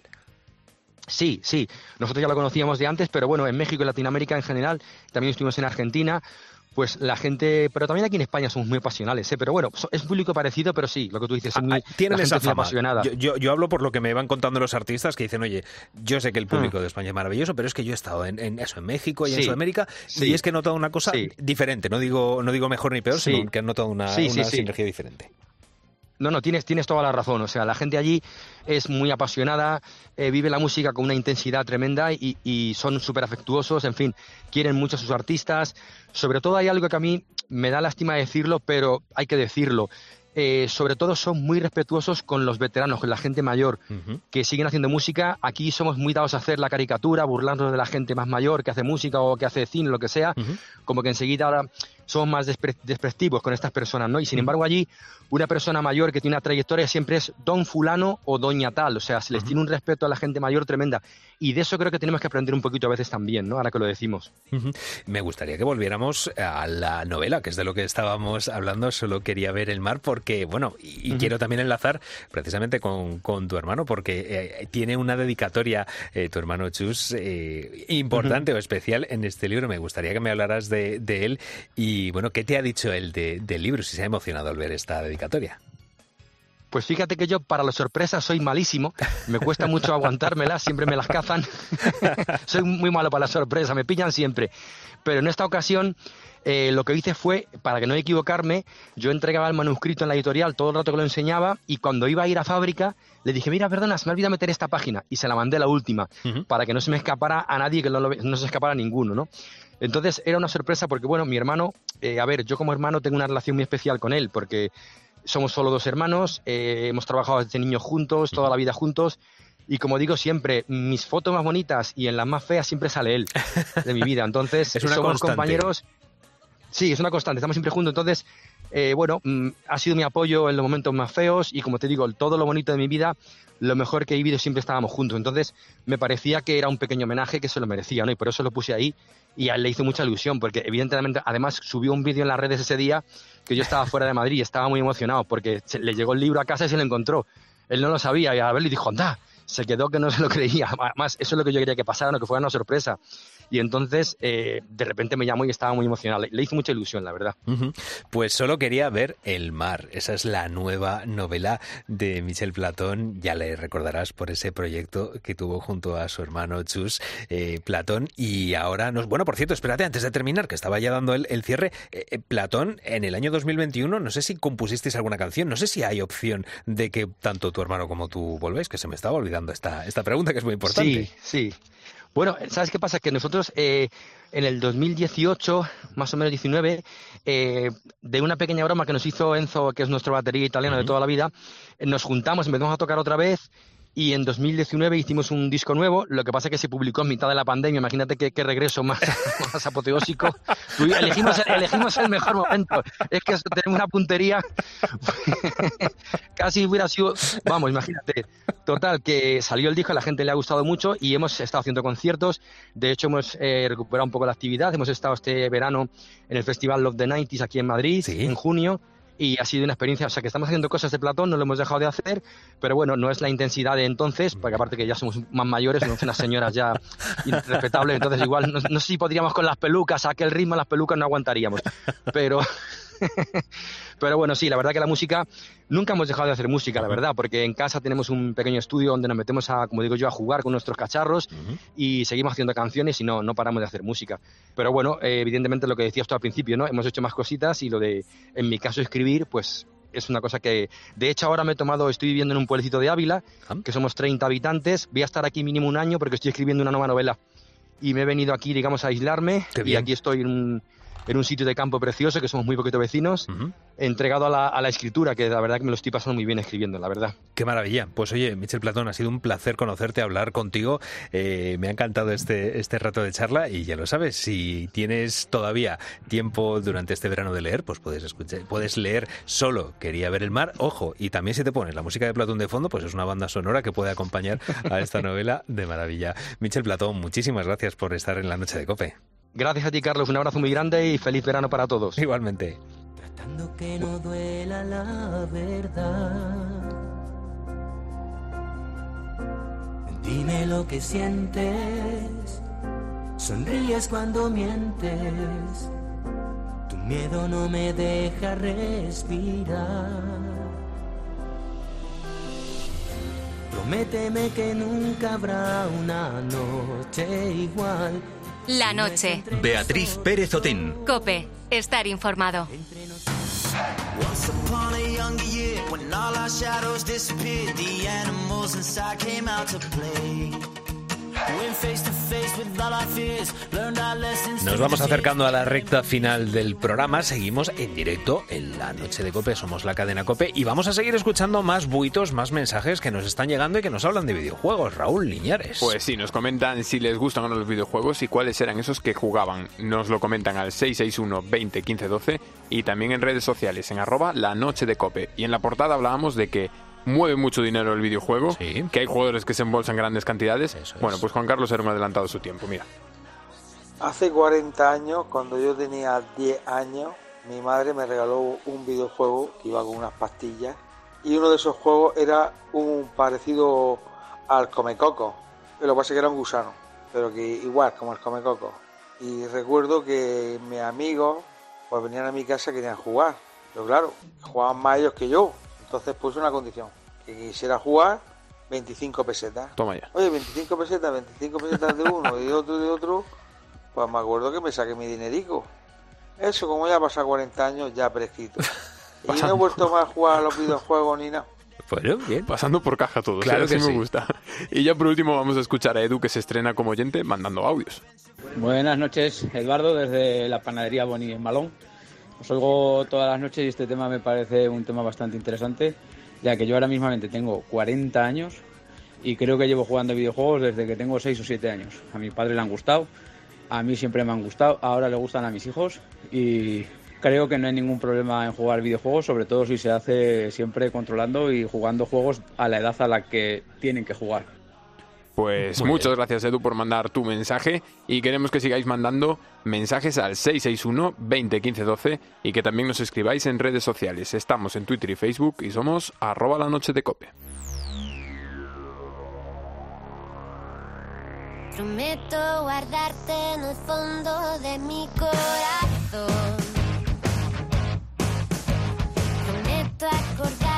Sí, sí, nosotros ya lo conocíamos de antes, pero bueno, en México y Latinoamérica en general, también estuvimos en Argentina, pues la gente, pero también aquí en España somos muy pasionales, ¿eh? pero bueno, es un público parecido, pero sí, lo que tú dices, es muy, ah, tienen esa fama. apasionada. Yo, yo, yo, hablo por lo que me van contando los artistas que dicen, oye, yo sé que el público mm. de España es maravilloso, pero es que yo he estado en, en eso, en México y sí, en Sudamérica, sí. y es que he notado una cosa sí. diferente, no digo, no digo mejor ni peor, sino que he notado una, una sinergia diferente. No, no, tienes, tienes toda la razón. O sea, la gente allí es muy apasionada, eh, vive la música con una intensidad tremenda y, y son súper afectuosos, en fin, quieren mucho a sus artistas. Sobre todo hay algo que a mí me da lástima decirlo, pero hay que decirlo. Eh, sobre todo son muy respetuosos con los veteranos, con la gente mayor, uh -huh. que siguen haciendo música. Aquí somos muy dados a hacer la caricatura, burlarnos de la gente más mayor que hace música o que hace cine, lo que sea. Uh -huh. Como que enseguida ahora somos más despre con estas personas, ¿no? Y sin embargo allí una persona mayor que tiene una trayectoria siempre es don fulano o doña tal, o sea, se les uh -huh. tiene un respeto a la gente mayor tremenda. Y de eso creo que tenemos que aprender un poquito a veces también, ¿no? Ahora que lo decimos. Uh -huh. Me gustaría que volviéramos a la novela, que es de lo que estábamos hablando, solo quería ver el mar, porque, bueno, y, quiero también enlazar precisamente con, con tu hermano, porque eh, tiene una dedicatoria, eh, tu hermano Chus, eh, importante o especial en este libro. Me gustaría que me hablaras de, de él y y bueno, ¿qué te ha dicho él de, del libro? Si se ha emocionado al ver esta dedicatoria. Pues fíjate que yo para las sorpresas soy malísimo, me cuesta mucho <laughs> aguantármelas, siempre me las cazan. <laughs> soy muy malo para las sorpresas, me pillan siempre. Pero en esta ocasión eh, lo que hice fue, para que no equivocarme, yo entregaba el manuscrito en la editorial todo el rato que lo enseñaba y cuando iba a ir a fábrica le dije, mira, perdona, se me olvidado meter esta página y se la mandé la última para que no se me escapara a nadie, que no, lo- no se escapara a ninguno, ¿no? Entonces era una sorpresa porque, bueno, mi hermano, eh, a ver, yo como hermano tengo una relación muy especial con él porque somos solo dos hermanos, eh, hemos trabajado desde niños juntos, toda la vida juntos. Y como digo siempre, mis fotos más bonitas y en las más feas siempre sale él de mi vida. Entonces, <laughs> Es somos constante. compañeros. Sí, es una constante, estamos siempre juntos. Entonces, eh, bueno, mm, ha sido mi apoyo en los momentos más feos y como te digo, todo lo bonito de mi vida, lo mejor que he vivido siempre estábamos juntos. Entonces, me parecía que era un pequeño homenaje que se lo merecía, ¿no? Y por eso lo puse ahí y a él le hizo mucha ilusión, porque evidentemente, además, subió un vídeo en las redes ese día que yo estaba fuera de Madrid y estaba muy emocionado porque le llegó el libro a casa y se lo encontró. Él no lo sabía y a verlo y dijo, anda, se quedó que no se lo creía. <laughs> Además, eso es lo que yo quería que pasara, no que fuera una sorpresa. Y entonces, eh, de repente me llamó y estaba muy emocionado. Le, le hizo mucha ilusión, la verdad. Pues solo quería ver El mar. Esa es la nueva novela de Michel Platón. Ya le recordarás por ese proyecto que tuvo junto a su hermano Chus eh, Platón. Y ahora nos. Bueno, por cierto, espérate, antes de terminar, que estaba ya dando el, el cierre. eh, eh, Platón, en el año 2021, no sé si compusisteis alguna canción, no sé si hay opción de que tanto tu hermano como tú volvéis, que se me estaba olvidando esta, esta pregunta que es muy importante. Sí, sí. Bueno, ¿sabes qué pasa? Que nosotros eh, en el 2018, más o menos 19, eh, de una pequeña broma que nos hizo Enzo, que es nuestro batería italiano de toda la vida, eh, nos juntamos, empezamos a tocar otra vez y en 2019 hicimos un disco nuevo, lo que pasa es que se publicó en mitad de la pandemia, imagínate qué, qué regreso más, <laughs> más apoteósico. Elegimos, elegimos el mejor momento, es que tenemos una puntería, <laughs> casi hubiera sido, vamos, imagínate, total, que salió el disco, a la gente le ha gustado mucho y hemos estado haciendo conciertos, de hecho hemos eh, recuperado un poco la actividad, hemos estado este verano en el Festival Love the 90s aquí en Madrid, en junio, y ha sido una experiencia, o sea que estamos haciendo cosas de Platón, no lo hemos dejado de hacer, pero bueno, no es la intensidad de entonces, porque aparte que ya somos más mayores, somos unas señoras ya <laughs> respetables, entonces igual no, no sé si podríamos con las pelucas, a aquel ritmo las pelucas no aguantaríamos, pero... <laughs> Pero bueno, sí, la verdad que la música, nunca hemos dejado de hacer música, la verdad, porque en casa tenemos un pequeño estudio donde nos metemos a, como digo yo, a jugar con nuestros cacharros y seguimos haciendo canciones y no, no paramos de hacer música. Pero bueno, eh, evidentemente lo que decías tú al principio, ¿no? Hemos hecho más cositas y lo de, en mi caso, escribir, pues es una cosa que, de hecho, ahora me he tomado, estoy viviendo en un pueblecito de Ávila, que somos 30 habitantes, voy a estar aquí mínimo un año porque estoy escribiendo una nueva novela y me he venido aquí, digamos, a aislarme Qué y bien. aquí estoy en un, en un sitio de campo precioso, que somos muy poquitos vecinos, entregado a la, a la escritura, que la verdad que me lo estoy pasando muy bien escribiendo, la verdad. Qué maravilla. Pues oye, Michel Platón, ha sido un placer conocerte, hablar contigo. Eh, me ha encantado este, este rato de charla y ya lo sabes, si tienes todavía tiempo durante este verano de leer, pues puedes escuchar, puedes leer solo Quería ver el mar. Ojo, y también si te pones la música de Platón de fondo, pues es una banda sonora que puede acompañar a esta <laughs> novela de maravilla. Michel Platón, muchísimas gracias por estar en la noche de Cope. Gracias a ti, Carlos, un abrazo muy grande y feliz verano para todos. Igualmente. Tratando que no duela la verdad. Dime lo que sientes. Sonríes cuando mientes. Tu miedo no me deja respirar. Prométeme que nunca habrá una noche igual. La noche. Beatriz Pérez Otín. Cope. Estar informado. Once upon a younger year, when all our shadows disappeared, the animals inside came out to play. Nos vamos acercando a la recta final del programa. Seguimos en directo en la noche de Cope. Somos la cadena Cope y vamos a seguir escuchando más buitos, más mensajes que nos están llegando y que nos hablan de videojuegos. Raúl Liñares. Pues sí, nos comentan si les gustan o no los videojuegos y cuáles eran esos que jugaban. Nos lo comentan al 661 20 15 12 y también en redes sociales en arroba la noche de cope. Y en la portada hablábamos de que mueve mucho dinero el videojuego, que hay jugadores que se embolsan grandes cantidades. Bueno, pues Juan Carlos era un adelantado de su tiempo, mira. Hace 40 años, cuando yo tenía 10 años, mi madre me regaló un videojuego que iba con unas pastillas y uno de esos juegos era un parecido al Comecoco. Lo que pasa es que era un gusano, pero que igual como el Comecoco. Y recuerdo que mis amigos pues venían a mi casa y querían jugar. Pero claro, jugaban más ellos que yo. Entonces puse una condición, que quisiera jugar 25 pesetas. Toma ya. Oye, 25 pesetas, 25 pesetas de uno y de otro y de otro, pues me acuerdo que me saqué mi dinerico. Eso, como ya pasa 40 años, ya prescrito. <laughs> Y no he vuelto más a jugar a los videojuegos ni nada. Bueno, bien. Pasando por caja todo, Claro que me sí. gusta. Y ya por último vamos a escuchar a Edu que se estrena como oyente mandando audios. Buenas noches, Eduardo, desde la panadería Boni en Malón. Os oigo todas las noches y este tema me parece un tema bastante interesante, ya que yo ahora mismamente tengo 40 años y creo que llevo jugando videojuegos desde que tengo 6 o 7 años. A mi padre le han gustado, a mí siempre me han gustado, ahora le gustan a mis hijos y creo que no hay ningún problema en jugar videojuegos, sobre todo si se hace siempre controlando y jugando juegos a la edad a la que tienen que jugar. Pues Muy muchas gracias Edu por mandar tu mensaje y queremos que sigáis mandando mensajes al 661 20 15 12 y que también nos escribáis en redes sociales. Estamos en Twitter y Facebook y somos arroba la noche de cope. Prometo guardarte en el fondo de mi corazón. Prometo acordarme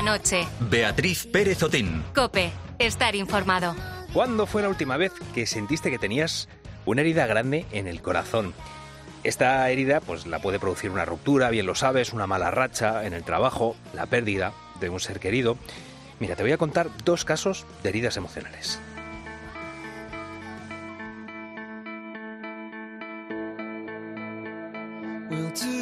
La noche. Beatriz Pérez Otín. Cope. Estar informado. ¿Cuándo fue la última vez que sentiste que tenías una herida grande en el corazón? Esta herida pues la puede producir una ruptura, bien lo sabes, una mala racha en el trabajo, la pérdida de un ser querido. Mira, te voy a contar dos casos de heridas emocionales. We'll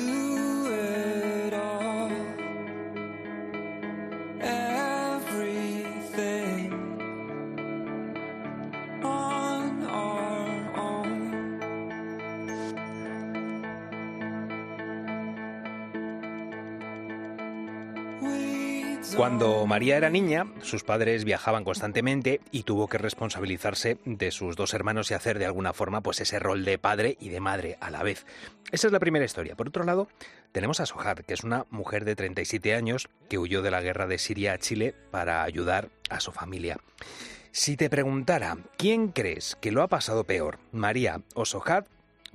Cuando María era niña, sus padres viajaban constantemente y tuvo que responsabilizarse de sus dos hermanos y hacer de alguna forma pues ese rol de padre y de madre a la vez. Esa es la primera historia. Por otro lado, tenemos a Sohad, que es una mujer de 37 años que huyó de la guerra de Siria a Chile para ayudar a su familia. Si te preguntara, ¿quién crees que lo ha pasado peor, María o Sohad?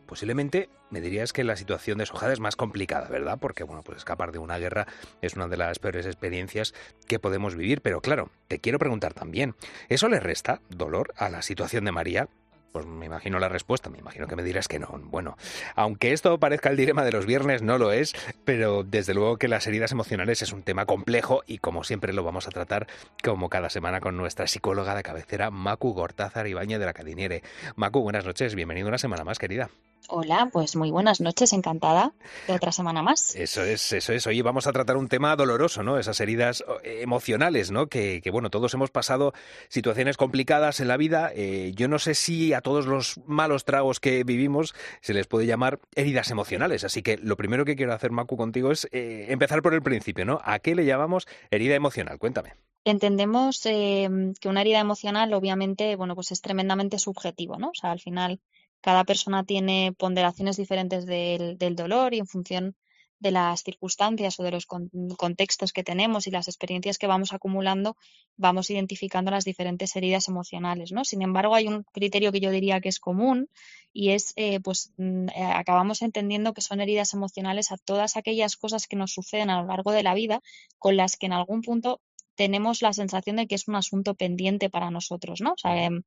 Posiblemente me dirías que la situación de Sohad es más complicada, ¿verdad? Porque, bueno, pues escapar de una guerra es una de las peores experiencias que podemos vivir. Pero claro, te quiero preguntar también, ¿eso le resta dolor a la situación de María? Pues me imagino la respuesta, me imagino que me dirás que no. Bueno, aunque esto parezca el dilema de los viernes, no lo es, pero desde luego que las heridas emocionales es un tema complejo y como siempre lo vamos a tratar como cada semana con nuestra psicóloga de cabecera, Macu Gortázar Ibañez de la Cadiniere. Macu, buenas noches, bienvenido una semana más, querida. Hola, pues muy buenas noches, encantada de otra semana más. Eso es, eso es. Hoy vamos a tratar un tema doloroso, ¿no? Esas heridas eh, emocionales, ¿no? Que, que, bueno, todos hemos pasado situaciones complicadas en la vida. Eh, yo no sé si a todos los malos tragos que vivimos se les puede llamar heridas emocionales. Así que lo primero que quiero hacer, Macu, contigo es eh, empezar por el principio, ¿no? ¿A qué le llamamos herida emocional? Cuéntame. Entendemos eh, que una herida emocional, obviamente, bueno, pues es tremendamente subjetivo, ¿no? O sea, al final cada persona tiene ponderaciones diferentes del, del dolor y en función de las circunstancias o de los con- contextos que tenemos y las experiencias que vamos acumulando, vamos identificando las diferentes heridas emocionales, ¿no? Sin embargo, hay un criterio que yo diría que es común y es, eh, pues, mm, eh, acabamos entendiendo que son heridas emocionales a todas aquellas cosas que nos suceden a lo largo de la vida con las que en algún punto tenemos la sensación de que es un asunto pendiente para nosotros, ¿no? O sea, em,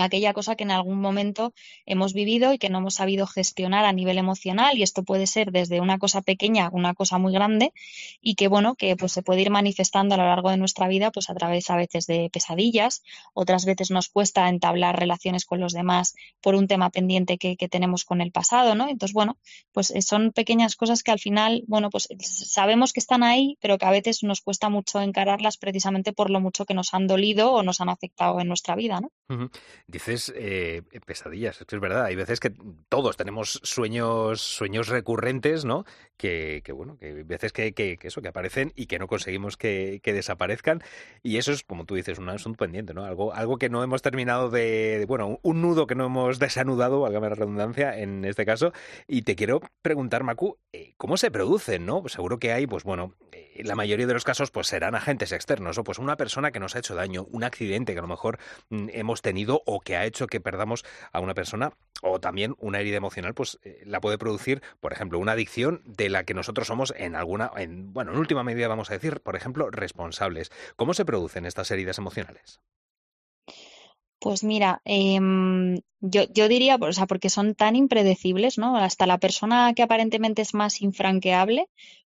aquella cosa que en algún momento hemos vivido y que no hemos sabido gestionar a nivel emocional y esto puede ser desde una cosa pequeña a una cosa muy grande y que bueno que pues se puede ir manifestando a lo largo de nuestra vida pues a través a veces de pesadillas otras veces nos cuesta entablar relaciones con los demás por un tema pendiente que, tenemos con el pasado no entonces bueno pues eh, son pequeñas cosas que al final bueno pues sabemos que están ahí pero que a veces nos cuesta mucho encararlas precisamente por lo mucho que nos han dolido o nos han afectado en nuestra vida no. Dices eh, pesadillas, es que es verdad. Hay veces que todos tenemos sueños, sueños recurrentes, ¿no? Que, que bueno, que hay veces que, eso, que aparecen y que no conseguimos que, desaparezcan. Y eso es, como tú dices, un asunto pendiente, ¿no? Algo, algo que no hemos terminado de, bueno, un nudo que no hemos desanudado, válgame la redundancia, en este caso. Y te quiero preguntar, Macu, eh, ¿cómo se producen, no? Pues seguro que hay, pues bueno, eh, la mayoría de los casos, pues serán agentes externos, o pues una persona que nos ha hecho daño, un accidente que a lo mejor mm, hemos tenido o que ha hecho que perdamos a una persona o también una herida emocional pues eh, la puede producir por ejemplo una adicción de la que nosotros somos en alguna en, bueno en última medida vamos a decir por ejemplo responsables cómo se producen estas heridas emocionales Pues mira, em, yo, yo diría, o sea, porque son tan impredecibles, ¿no? Hasta la persona que aparentemente es más infranqueable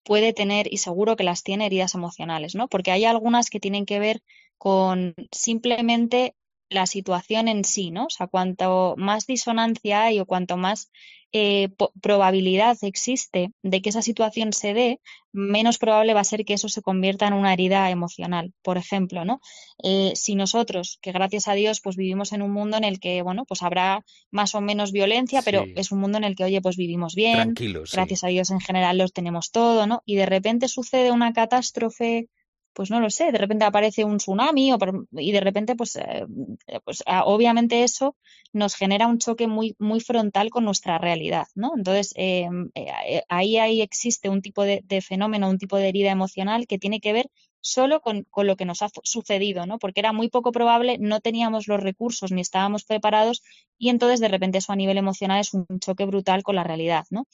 puede tener, y seguro que las tiene, heridas emocionales, ¿no? Porque hay algunas que tienen que ver con simplemente la situación en sí, ¿no? O sea, cuanto más disonancia hay o cuanto más eh, probabilidad existe de que esa situación se dé, menos probable va a ser que eso se convierta en una herida emocional. Por ejemplo, ¿no? Eh, si nosotros, que gracias a Dios, pues vivimos en un mundo en el que, bueno, pues habrá más o menos violencia, pero es un mundo en el que, oye, pues vivimos bien, tranquilos sí. gracias a Dios en general los tenemos todo, ¿no? Y de repente sucede una catástrofe, pues no lo sé, de repente aparece un tsunami y de repente, pues, eh, eh, pues ah, obviamente eso nos genera un choque muy, muy frontal con nuestra realidad, ¿no? Entonces, eh, eh, ahí, ahí existe un tipo de, de fenómeno, un tipo de herida emocional que tiene que ver solo con, con lo que nos ha sucedido, ¿no? Porque era muy poco probable, no teníamos los recursos ni estábamos preparados y entonces de repente eso a nivel emocional es un choque brutal con la realidad, ¿no?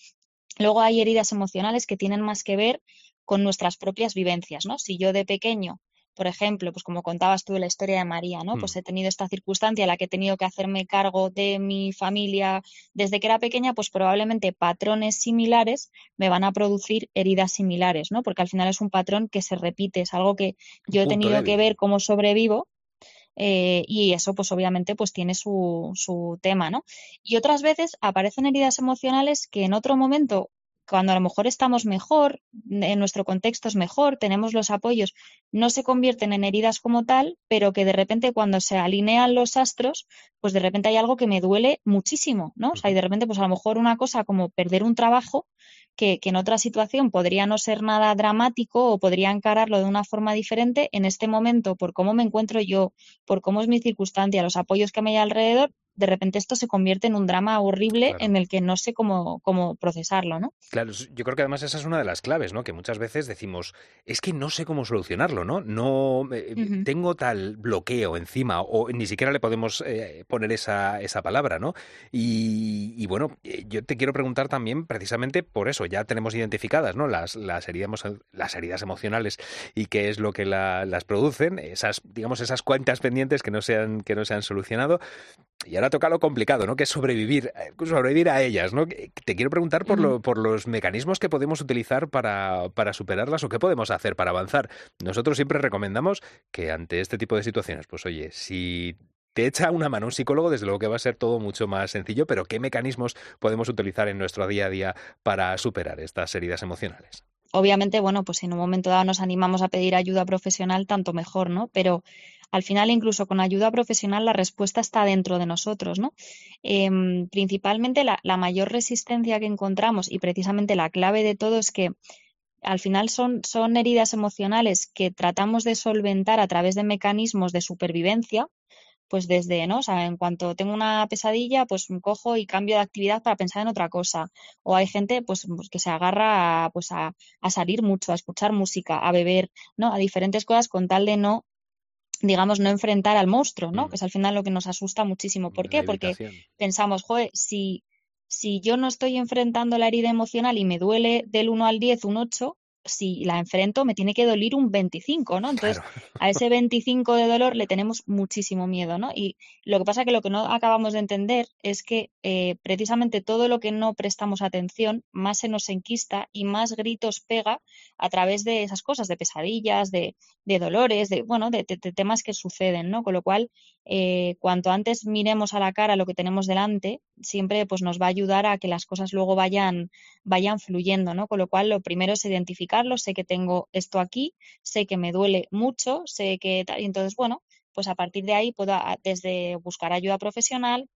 Luego hay heridas emocionales que tienen más que ver con nuestras propias vivencias, ¿no? Si yo de pequeño, por ejemplo, pues como contabas tú la historia de María, ¿no? Pues Mm. he tenido esta circunstancia en la que he tenido que hacerme cargo de mi familia desde que era pequeña, pues probablemente patrones similares me van a producir heridas similares, ¿no? Porque al final es un patrón que se repite, es algo que yo he punto tenido que débil. ver cómo sobrevivo eh, y eso pues obviamente pues tiene su, su tema, ¿no? Y otras veces aparecen heridas emocionales que en otro momento, cuando a lo mejor estamos mejor, en nuestro contexto es mejor, tenemos los apoyos, no se convierten en heridas como tal, pero que de repente cuando se alinean los astros, pues de repente hay algo que me duele muchísimo, ¿no? O sea, y de repente pues a lo mejor una cosa como perder un trabajo que, que en otra situación podría no ser nada dramático o podría encararlo de una forma diferente, en este momento, por cómo me encuentro yo, por cómo es mi circunstancia, los apoyos que me hay alrededor, de repente esto se convierte en un drama horrible en el que no sé cómo, cómo procesarlo, ¿no? Claro, yo creo que además esa es una de las claves, ¿no? Que muchas veces decimos, es que no sé cómo solucionarlo, ¿no? No eh, tengo tal bloqueo encima o ni siquiera le podemos eh, poner esa, esa palabra, ¿no? Y, y bueno, eh, yo te quiero preguntar también precisamente por eso, ya tenemos identificadas, ¿no? Las, las, heridas, las heridas emocionales y qué es lo que la- las producen, esas, digamos, esas cuentas pendientes que no se han, que no se han solucionado. Ahora toca lo complicado, ¿no? Que es sobrevivir, eh, sobrevivir a ellas, ¿no? Te quiero preguntar por, lo- por los mecanismos que podemos utilizar para, para superarlas o qué podemos hacer para avanzar. Nosotros siempre recomendamos que ante este tipo de situaciones, pues oye, si te echa una mano un psicólogo, desde luego que va a ser todo mucho más sencillo, pero ¿qué mecanismos podemos utilizar en nuestro día a día para superar estas heridas emocionales? obviamente, bueno, pues si en un momento dado nos animamos a pedir ayuda profesional, tanto mejor, ¿no? Pero al final, incluso con ayuda profesional, la respuesta está dentro de nosotros, ¿no? Em, principalmente la, mayor resistencia que encontramos y precisamente la clave de todo es que al final son, son heridas emocionales que tratamos de solventar a través de mecanismos de supervivencia, pues desde, ¿no? O sea, en cuanto tengo una pesadilla, pues cojo y cambio de actividad para pensar en otra cosa. O hay gente, pues, pues, que se agarra a, pues a salir mucho, a escuchar música, a beber, ¿no? A diferentes cosas con tal de no, digamos, no enfrentar al monstruo, ¿no? Que es al final lo que nos asusta muchísimo. ¿Por qué? Porque pensamos, joder, si, si yo no estoy enfrentando la herida emocional y me duele del 1 al 10 un 8, si la enfrento me tiene que doler un 25, ¿no? Entonces, <laughs> a ese 25 de dolor le tenemos muchísimo miedo, ¿no? Y lo que pasa que lo que no acabamos de entender es que eh, precisamente todo lo que no prestamos atención más se nos enquista y más gritos pega a través de esas cosas, de pesadillas, de, de dolores, de, bueno, de, de- de temas que suceden, ¿no? Con lo cual, eh, cuanto antes miremos a la cara lo que tenemos delante, siempre pues nos va a ayudar a que las cosas luego vayan, vayan fluyendo, ¿no? Con lo cual, lo primero es identificarlo, sé que tengo esto aquí, sé que me duele mucho, sé que tal, y entonces, bueno, pues a partir de ahí puedo desde buscar ayuda profesional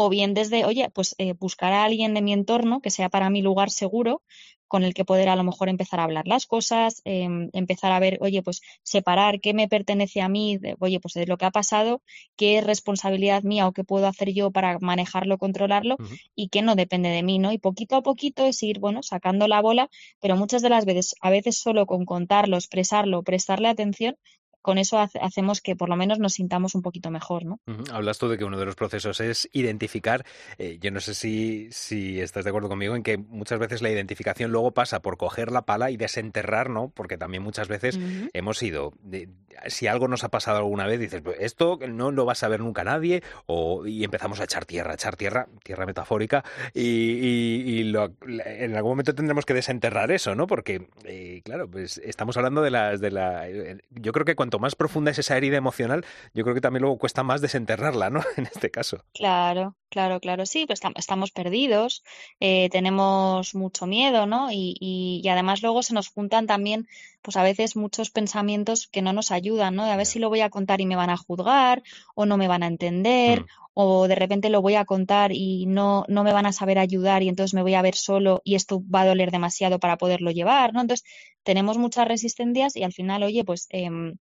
o bien desde, oye, pues eh, buscar a alguien de mi entorno que sea para mi lugar seguro, con el que poder a lo mejor empezar a hablar las cosas, em, empezar a ver, oye, pues separar qué me pertenece a mí, de, oye, pues de lo que ha pasado, qué es responsabilidad mía o qué puedo hacer yo para manejarlo, controlarlo y qué no depende de mí, ¿no? Y poquito a poquito es ir, bueno, sacando la bola, pero muchas de las veces, a veces solo con contarlo, expresarlo, prestarle atención, con eso hace- hacemos que por lo menos nos sintamos un poquito mejor, ¿no? Hablas tú de que uno de los procesos es identificar. eh, yo no sé si, si estás de acuerdo conmigo en que muchas veces la identificación luego pasa por coger la pala y desenterrar, ¿no? Porque también muchas veces hemos ido. de- si algo nos ha pasado alguna vez, dices, "Pues esto no lo va a saber nunca nadie, o, y empezamos a echar tierra, echar tierra, tierra metafórica, y, y- y lo- en algún momento tendremos que desenterrar eso, ¿no? Porque, eh, claro, pues estamos hablando de las. De la, yo creo que cuanto más profunda es esa herida emocional, yo creo que también luego cuesta más desenterrarla, ¿no? <laughs> En este caso. Claro, claro, claro, sí, pues estam- estamos perdidos, eh, tenemos mucho miedo, ¿no? Y, y, y además luego se nos juntan también, pues a veces muchos pensamientos que no nos ayudan, ¿no? De a ver si lo voy a contar y me van a juzgar, o no me van a entender, o de repente lo voy a contar y no, no me van a saber ayudar y entonces me voy a ver solo y esto va a doler demasiado para poderlo llevar, ¿no? Entonces tenemos muchas resistencias y al final, oye, pues em,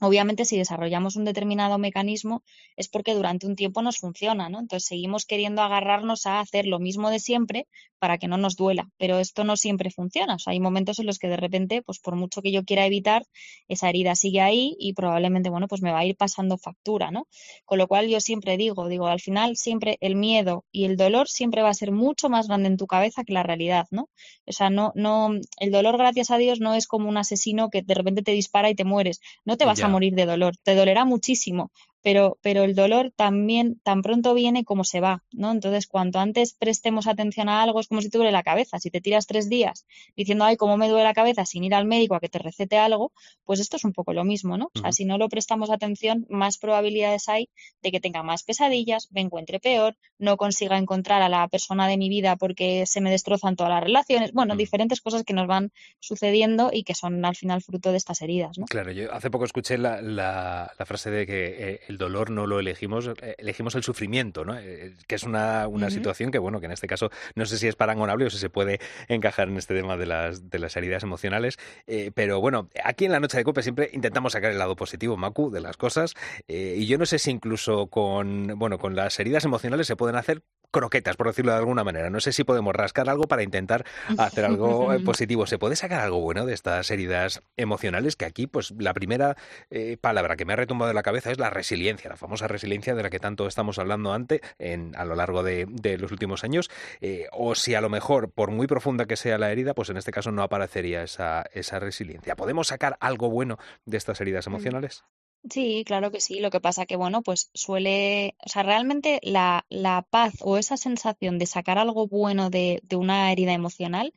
Obviamente, si desarrollamos un determinado mecanismo es porque durante un tiempo nos funciona, ¿no? Entonces seguimos queriendo agarrarnos a hacer lo mismo de siempre para que no nos duela, pero esto no siempre funciona. O sea, hay momentos en los que de repente, pues por mucho que yo quiera evitar, esa herida sigue ahí y probablemente, bueno, pues me va a ir pasando factura, ¿no? Con lo cual yo siempre digo, digo, al final siempre el miedo y el dolor siempre va a ser mucho más grande en tu cabeza que la realidad, ¿no? O sea, no, no, el dolor, gracias a Dios, no es como un asesino que de repente te dispara y te mueres. No te vas A morir de dolor, te dolerá muchísimo, pero, pero el dolor también tan pronto viene como se va, ¿no? Entonces, cuanto antes prestemos atención a algo, es como si te duele la cabeza. Si te tiras tres días diciendo, ay, cómo me duele la cabeza, sin ir al médico a que te recete algo, pues esto es un poco lo mismo, ¿no? O sea, si no lo prestamos atención, más probabilidades hay de que tenga más pesadillas, me encuentre peor, no consiga encontrar a la persona de mi vida porque se me destrozan todas las relaciones. Bueno, diferentes cosas que nos van sucediendo y que son al final fruto de estas heridas, ¿no? Claro, yo hace poco escuché la, la- la frase de que eh, el dolor no lo elegimos, eh, elegimos el sufrimiento, ¿no? Eh, que es una, una situación que, bueno, que en este caso no sé si es parangonable o si se puede encajar en este tema de las, de las heridas emocionales, eh, pero bueno, aquí en la noche de cope siempre intentamos sacar el lado positivo, Macu, de las cosas, eh, y yo no sé si incluso con, bueno, con las heridas emocionales se pueden hacer croquetas, por decirlo de alguna manera. No sé si podemos rascar algo para intentar hacer algo eh, <laughs> positivo. ¿Se puede sacar algo bueno de estas heridas emocionales? Que aquí, pues, la primera eh, palabra que me ha retumbado de la cabeza es la resiliencia, la famosa resiliencia de la que tanto estamos hablando antes en, a lo largo de, de los últimos años. Eh, o si a lo mejor, por muy profunda que sea la herida, pues en este caso no aparecería esa, esa resiliencia. ¿Podemos sacar algo bueno de estas heridas emocionales? Sí, claro que sí. Lo que pasa que, bueno, pues suele, o sea, realmente la, la paz o esa sensación de sacar algo bueno de, de una herida emocional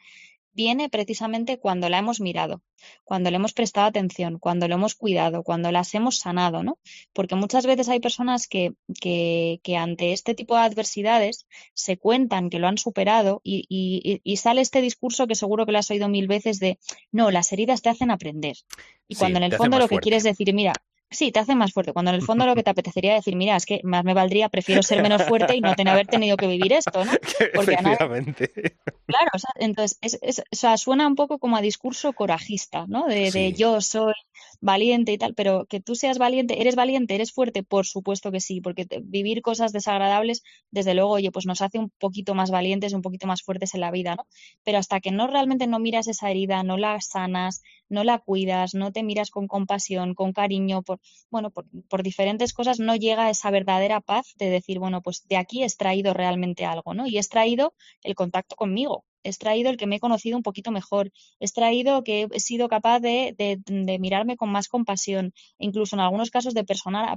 viene precisamente cuando la hemos mirado, cuando le hemos prestado atención, cuando lo hemos cuidado, cuando las hemos sanado, ¿no? Porque muchas veces hay personas que, que, que ante este tipo de adversidades se cuentan que lo han superado y, y, y sale este discurso que seguro que lo has oído mil veces de, no, las heridas te hacen aprender. Y Sí, cuando en el fondo lo que quieres decir, mira, Sí, te hace más fuerte. Cuando en el fondo lo que te <laughs> apetecería decir, mira, es que más me valdría, prefiero ser menos fuerte y no tener haber tenido que vivir esto, ¿no? <laughs> Porque a nadie, Efectivamente. claro, o sea, entonces, es, es- o sea, suena un poco como a discurso corajista, ¿no? De, de yo soy valiente y tal, pero que tú seas valiente, eres valiente, eres fuerte, por supuesto que sí, porque vivir cosas desagradables, desde luego, oye, pues nos hace un poquito más valientes, un poquito más fuertes en la vida, ¿no? Pero hasta que no realmente no miras esa herida, no la sanas, no la cuidas, no te miras con compasión, con cariño, por, bueno, por, diferentes cosas, no llega esa verdadera paz de decir, bueno, pues de aquí he extraído realmente algo, ¿no? Y he extraído el contacto conmigo, extraído el que me he conocido un poquito mejor, extraído que he sido capaz de, mirarme con más compasión, incluso en algunos casos de,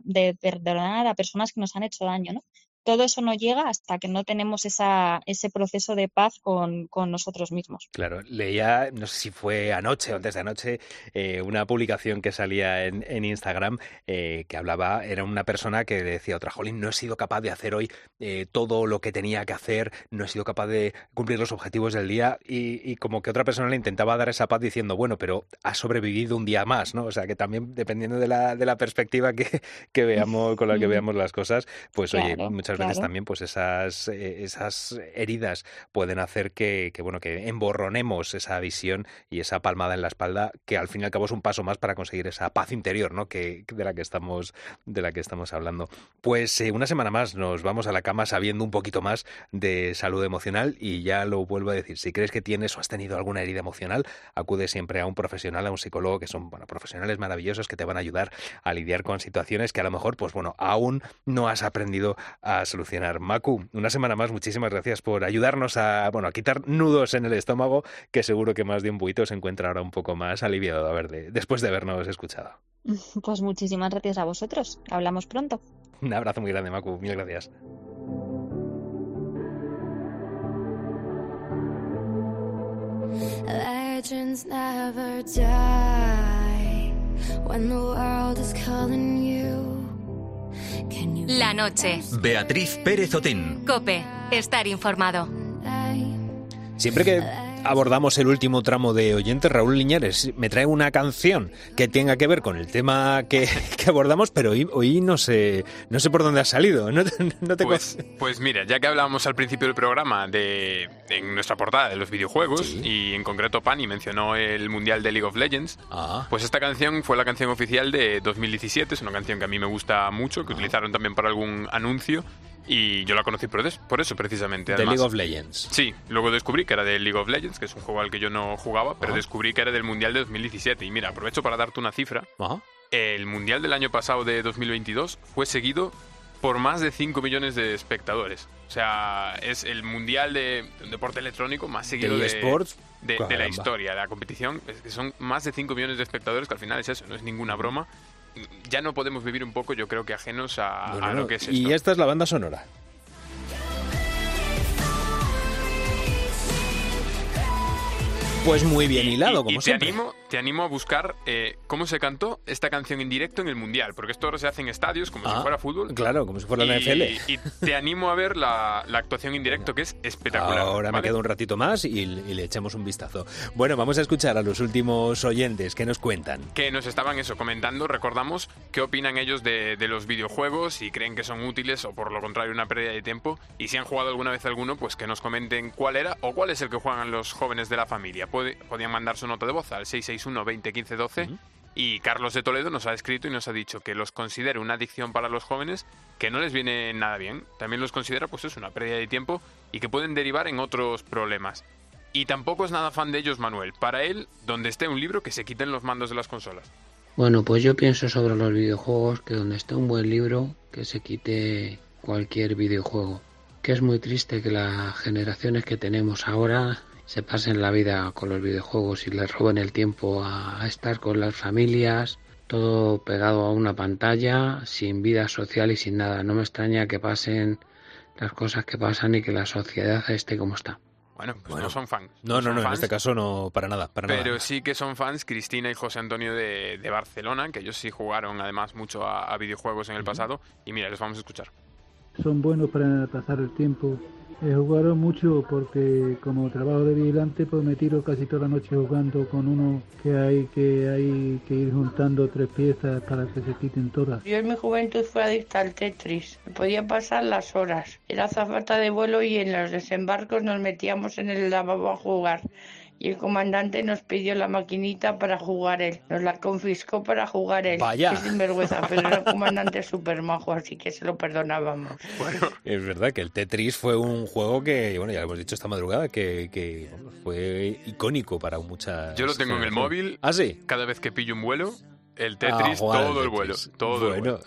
de perdonar a personas que nos han hecho daño, ¿no? Todo eso no llega hasta que no tenemos esa, ese proceso de paz con, con nosotros mismos. Claro, leía, no sé si fue anoche o antes de anoche, eh, una publicación que salía en, en Instagram eh, que hablaba, era una persona que decía otra, Jolín, no he sido capaz de hacer hoy eh, todo lo que tenía que hacer, no he sido capaz de cumplir los objetivos del día y, y como que otra persona le intentaba dar esa paz diciendo, bueno, pero has sobrevivido un día más, ¿no? O sea, que también dependiendo de la, de la perspectiva que, que veamos, con la que veamos las cosas, pues oye, muchas veces claro. también pues esas, eh, esas heridas pueden hacer que, que, bueno, que emborronemos esa visión y esa palmada en la espalda, que al fin y al cabo es un paso más para conseguir esa paz interior, ¿no? Que, de la que estamos, de la que estamos hablando. Pues eh, una semana más nos vamos a la cama sabiendo un poquito más de salud emocional y ya lo vuelvo a decir, si crees que tienes o has tenido alguna herida emocional, acude siempre a un profesional, a un psicólogo, que son bueno, profesionales maravillosos que te van a ayudar a lidiar con situaciones que a lo mejor, pues bueno, aún no has aprendido a solucionar. Macu, una semana más, muchísimas gracias por ayudarnos a, bueno, a quitar nudos en el estómago, que seguro que más de un buito se encuentra ahora un poco más aliviado a ver, de- después de habernos escuchado. <laughs> Pues muchísimas gracias a vosotros. Hablamos pronto. Un abrazo muy grande, Macu, mil gracias. Legends never die when the world is calling you. La noche. Beatriz Pérez Otén. Cope. Estar informado. Siempre que abordamos el último tramo de oyentes, Raúl Liñares me trae una canción que tenga que ver con el tema que, <laughs> que abordamos, pero hoy, hoy no sé no sé por dónde ha salido. <laughs> No, te- no te Pues, pues mira, ya que hablábamos al principio del programa de en nuestra portada de los videojuegos y en concreto Pani mencionó el Mundial de League of Legends, pues esta canción fue la canción oficial de 2017, es una canción que a mí me gusta mucho, que utilizaron también para algún anuncio y yo la conocí por, por eso precisamente. De. League of Legends. Sí, luego descubrí que era de League of Legends, que es un juego al que yo no jugaba, pero Ajá. descubrí que era del Mundial de 2017 y mira, aprovecho para darte una cifra. Ajá. El Mundial del año pasado de 2022 fue seguido por más de 5 millones de espectadores. O sea, es el Mundial de, de un deporte electrónico más seguido De eSports, de, de la historia, de la competición. Es que son más de 5 millones de espectadores, que al final es eso, no es ninguna broma. Ya no podemos vivir un poco, yo creo que ajenos a, Bueno, a no, lo que es y esto. esta es la banda sonora. Pues muy bien hilado, y como te siempre. animo, te animo a buscar eh, cómo se cantó esta canción en directo en el Mundial, porque esto ahora se hace en estadios como si Ah, fuera fútbol. Claro, como si fuera la Y- NFL. Y te animo a ver la, la actuación en directo, que es espectacular. Ahora me ¿vale? quedo un ratito más y, y le echamos un vistazo. Bueno, vamos a escuchar a los últimos oyentes que nos cuentan. que nos estaban eso comentando, recordamos qué opinan ellos de, de los videojuegos, si creen que son útiles o por lo contrario una pérdida de tiempo, y si han jugado alguna vez alguno, pues que nos comenten cuál era o cuál es el que juegan los jóvenes de la familia. Puede- podían mandar su nota de voz al 661 20 15 12 y Carlos de Toledo nos ha escrito y nos ha dicho que los considera una adicción para los jóvenes que no les viene nada bien. También los considera pues es una pérdida de tiempo y que pueden derivar en otros problemas. Y tampoco es nada fan de ellos Manuel. Para él, donde esté un libro, que se quiten los mandos de las consolas. Bueno, pues yo pienso sobre los videojuegos que donde esté un buen libro, que se quite cualquier videojuego. Que es muy triste que las generaciones que tenemos ahora se pasen la vida con los videojuegos y les roben el tiempo a, estar con las familias, todo pegado a una pantalla, sin vida social y sin nada. No me extraña que pasen las cosas que pasan y que la sociedad esté como está. Bueno, pues no son fans. No, no, no, en este caso no, para nada, para Pero nada. sí que son fans Cristina y José Antonio de, de Barcelona, que ellos sí jugaron además mucho a, a videojuegos en el pasado. Y mira, les vamos a escuchar. son buenos para pasar el tiempo. He jugado mucho porque como trabajo de vigilante pues me tiro casi toda la noche jugando con uno que hay que hay que ir juntando tres piezas para que se quiten todas. Yo en mi juventud fui adicta al Tetris. Podía pasar las horas. Era azafata de vuelo y en los desembarcos nos metíamos en el lavabo a jugar. Y el comandante nos pidió la maquinita para jugar él. Nos la confiscó para jugar él. Vaya. Qué sinvergüenza, pero era un comandante <laughs> súper majo, así que se lo perdonábamos. Es verdad que el Tetris fue un juego que, bueno, ya lo hemos dicho esta madrugada, que, que, bueno, fue icónico para muchas. Yo lo tengo en el móvil. ¿Ah, sí? Cada vez que pillo un vuelo, el Tetris todo el vuelo. Todo Bueno. el vuelo.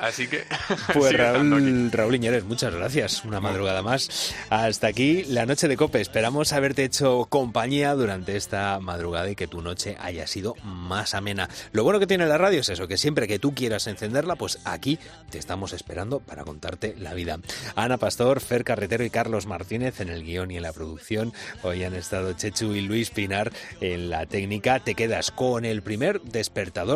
Así que. <laughs> Pues. Raúl, Raúl Iñeres, muchas gracias. Una madrugada más. Hasta aquí la noche de Cope. Esperamos haberte hecho compañía durante esta madrugada y que tu noche haya sido más amena. Lo bueno que tiene la radio es eso, que siempre que tú quieras encenderla, pues aquí te estamos esperando para contarte la vida. Ana Pastor, Fer Carretero y Carlos Martínez en el guion y en la producción. Hoy han estado Chechu y Luis Pinar en la técnica. Te quedas con el primer despertador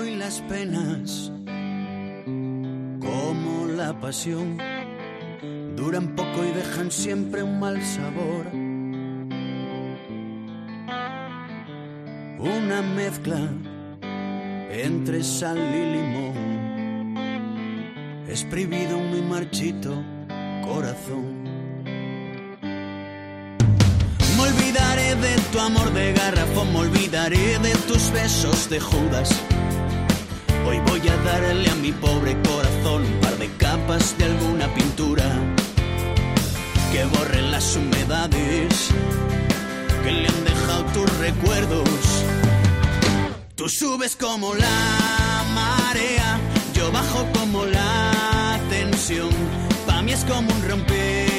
Hoy las penas como la pasión duran poco y dejan siempre un mal sabor. Una mezcla entre sal y limón, exprimido en mi marchito corazón. Me olvidaré de tu amor de garrafón, me olvidaré de tus besos de Judas. Hoy voy a darle a mi pobre corazón un par de capas de alguna pintura que borren las humedades que le han dejado tus recuerdos. Tú subes como la marea, yo bajo como la tensión. Pa' mí es como un romper